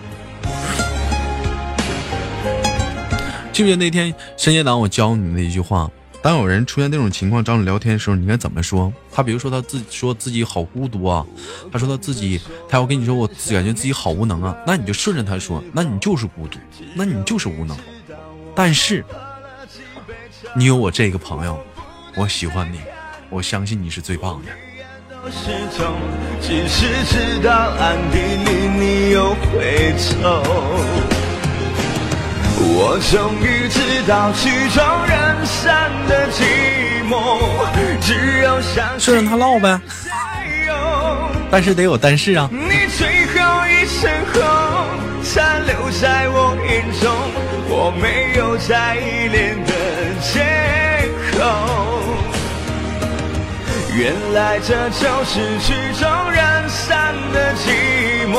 记不记得那天深夜党我教你的一句话？当有人出现这种情况找你聊天的时候，你应该怎么说？他比如说他自己说自己好孤独啊，他说他自己，他要跟你说我感觉自己好无能啊，那你就顺着他说，那你就是孤独，那你就是无能。但是你有我这个朋友，我喜欢你，我相信你是最棒的。我终于知道曲终人散的寂寞，只有相信。顺着他唠呗，但是得有但是啊。你最后一身红残留在我眼中，我没有再依恋的借口。原来这就是曲终人散的寂寞，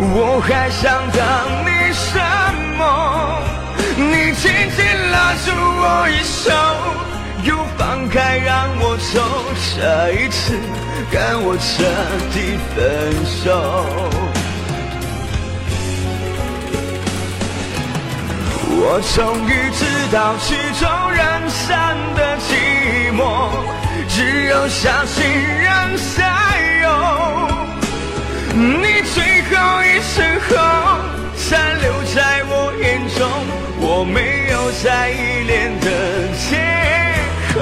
我还想等你什么？你紧紧拉住我一手，又放开让我走，这一次跟我彻底分手。我终于知道曲终人散的寂寞，只有相信人才有。你最后一身红残留在我眼中。我没有再依恋的借口，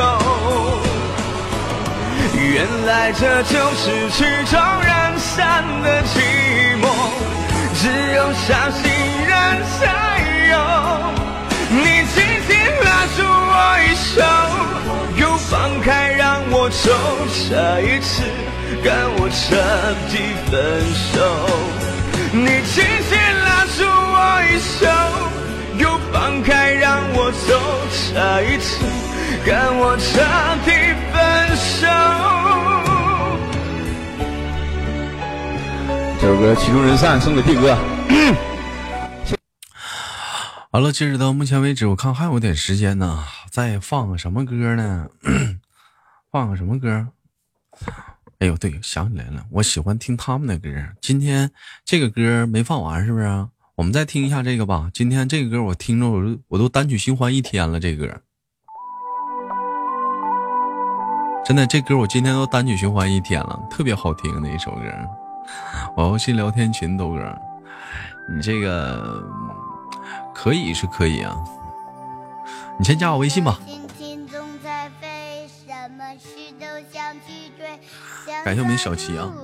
原来这就是曲终人散的寂寞，只有相信人才有。你紧紧拉住我一手，放开让我走，这一次跟我彻底分手。你轻轻拉住我一手。又放开让我走，这一次跟我彻底分手。这首歌曲终人散，送给弟哥。[LAUGHS] 好了，截止到目前为止，我看还有点时间呢，再放个什么歌呢？[CLEARS THROAT] 放个什么歌？哎呦，对，想起来了，我喜欢听他们的歌。今天这个歌没放完，是不是？我们再听一下这个吧。今天这个歌我听着，我都我都单曲循环一天了。这歌真的，这歌我今天都单曲循环一天了，特别好听的一首歌。我要进聊天群豆哥，你这个可以是可以啊，你先加我微信吧。感谢我们小齐啊！[SIGHS]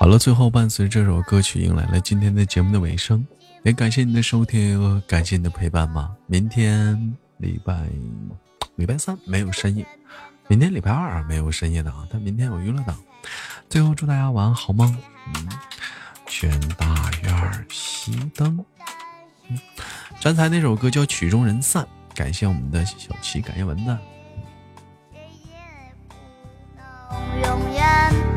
好了，最后伴随这首歌曲，迎来了今天的节目的尾声。也感谢你的收听，感谢你的陪伴吧。明天礼拜礼拜三没有深夜。明天礼拜二没有深夜档，但明天有娱乐档。最后祝大家晚安好梦。嗯，全大院熄灯。嗯，刚才那首歌叫《曲终人散》，感谢我们的小七，感谢文的。个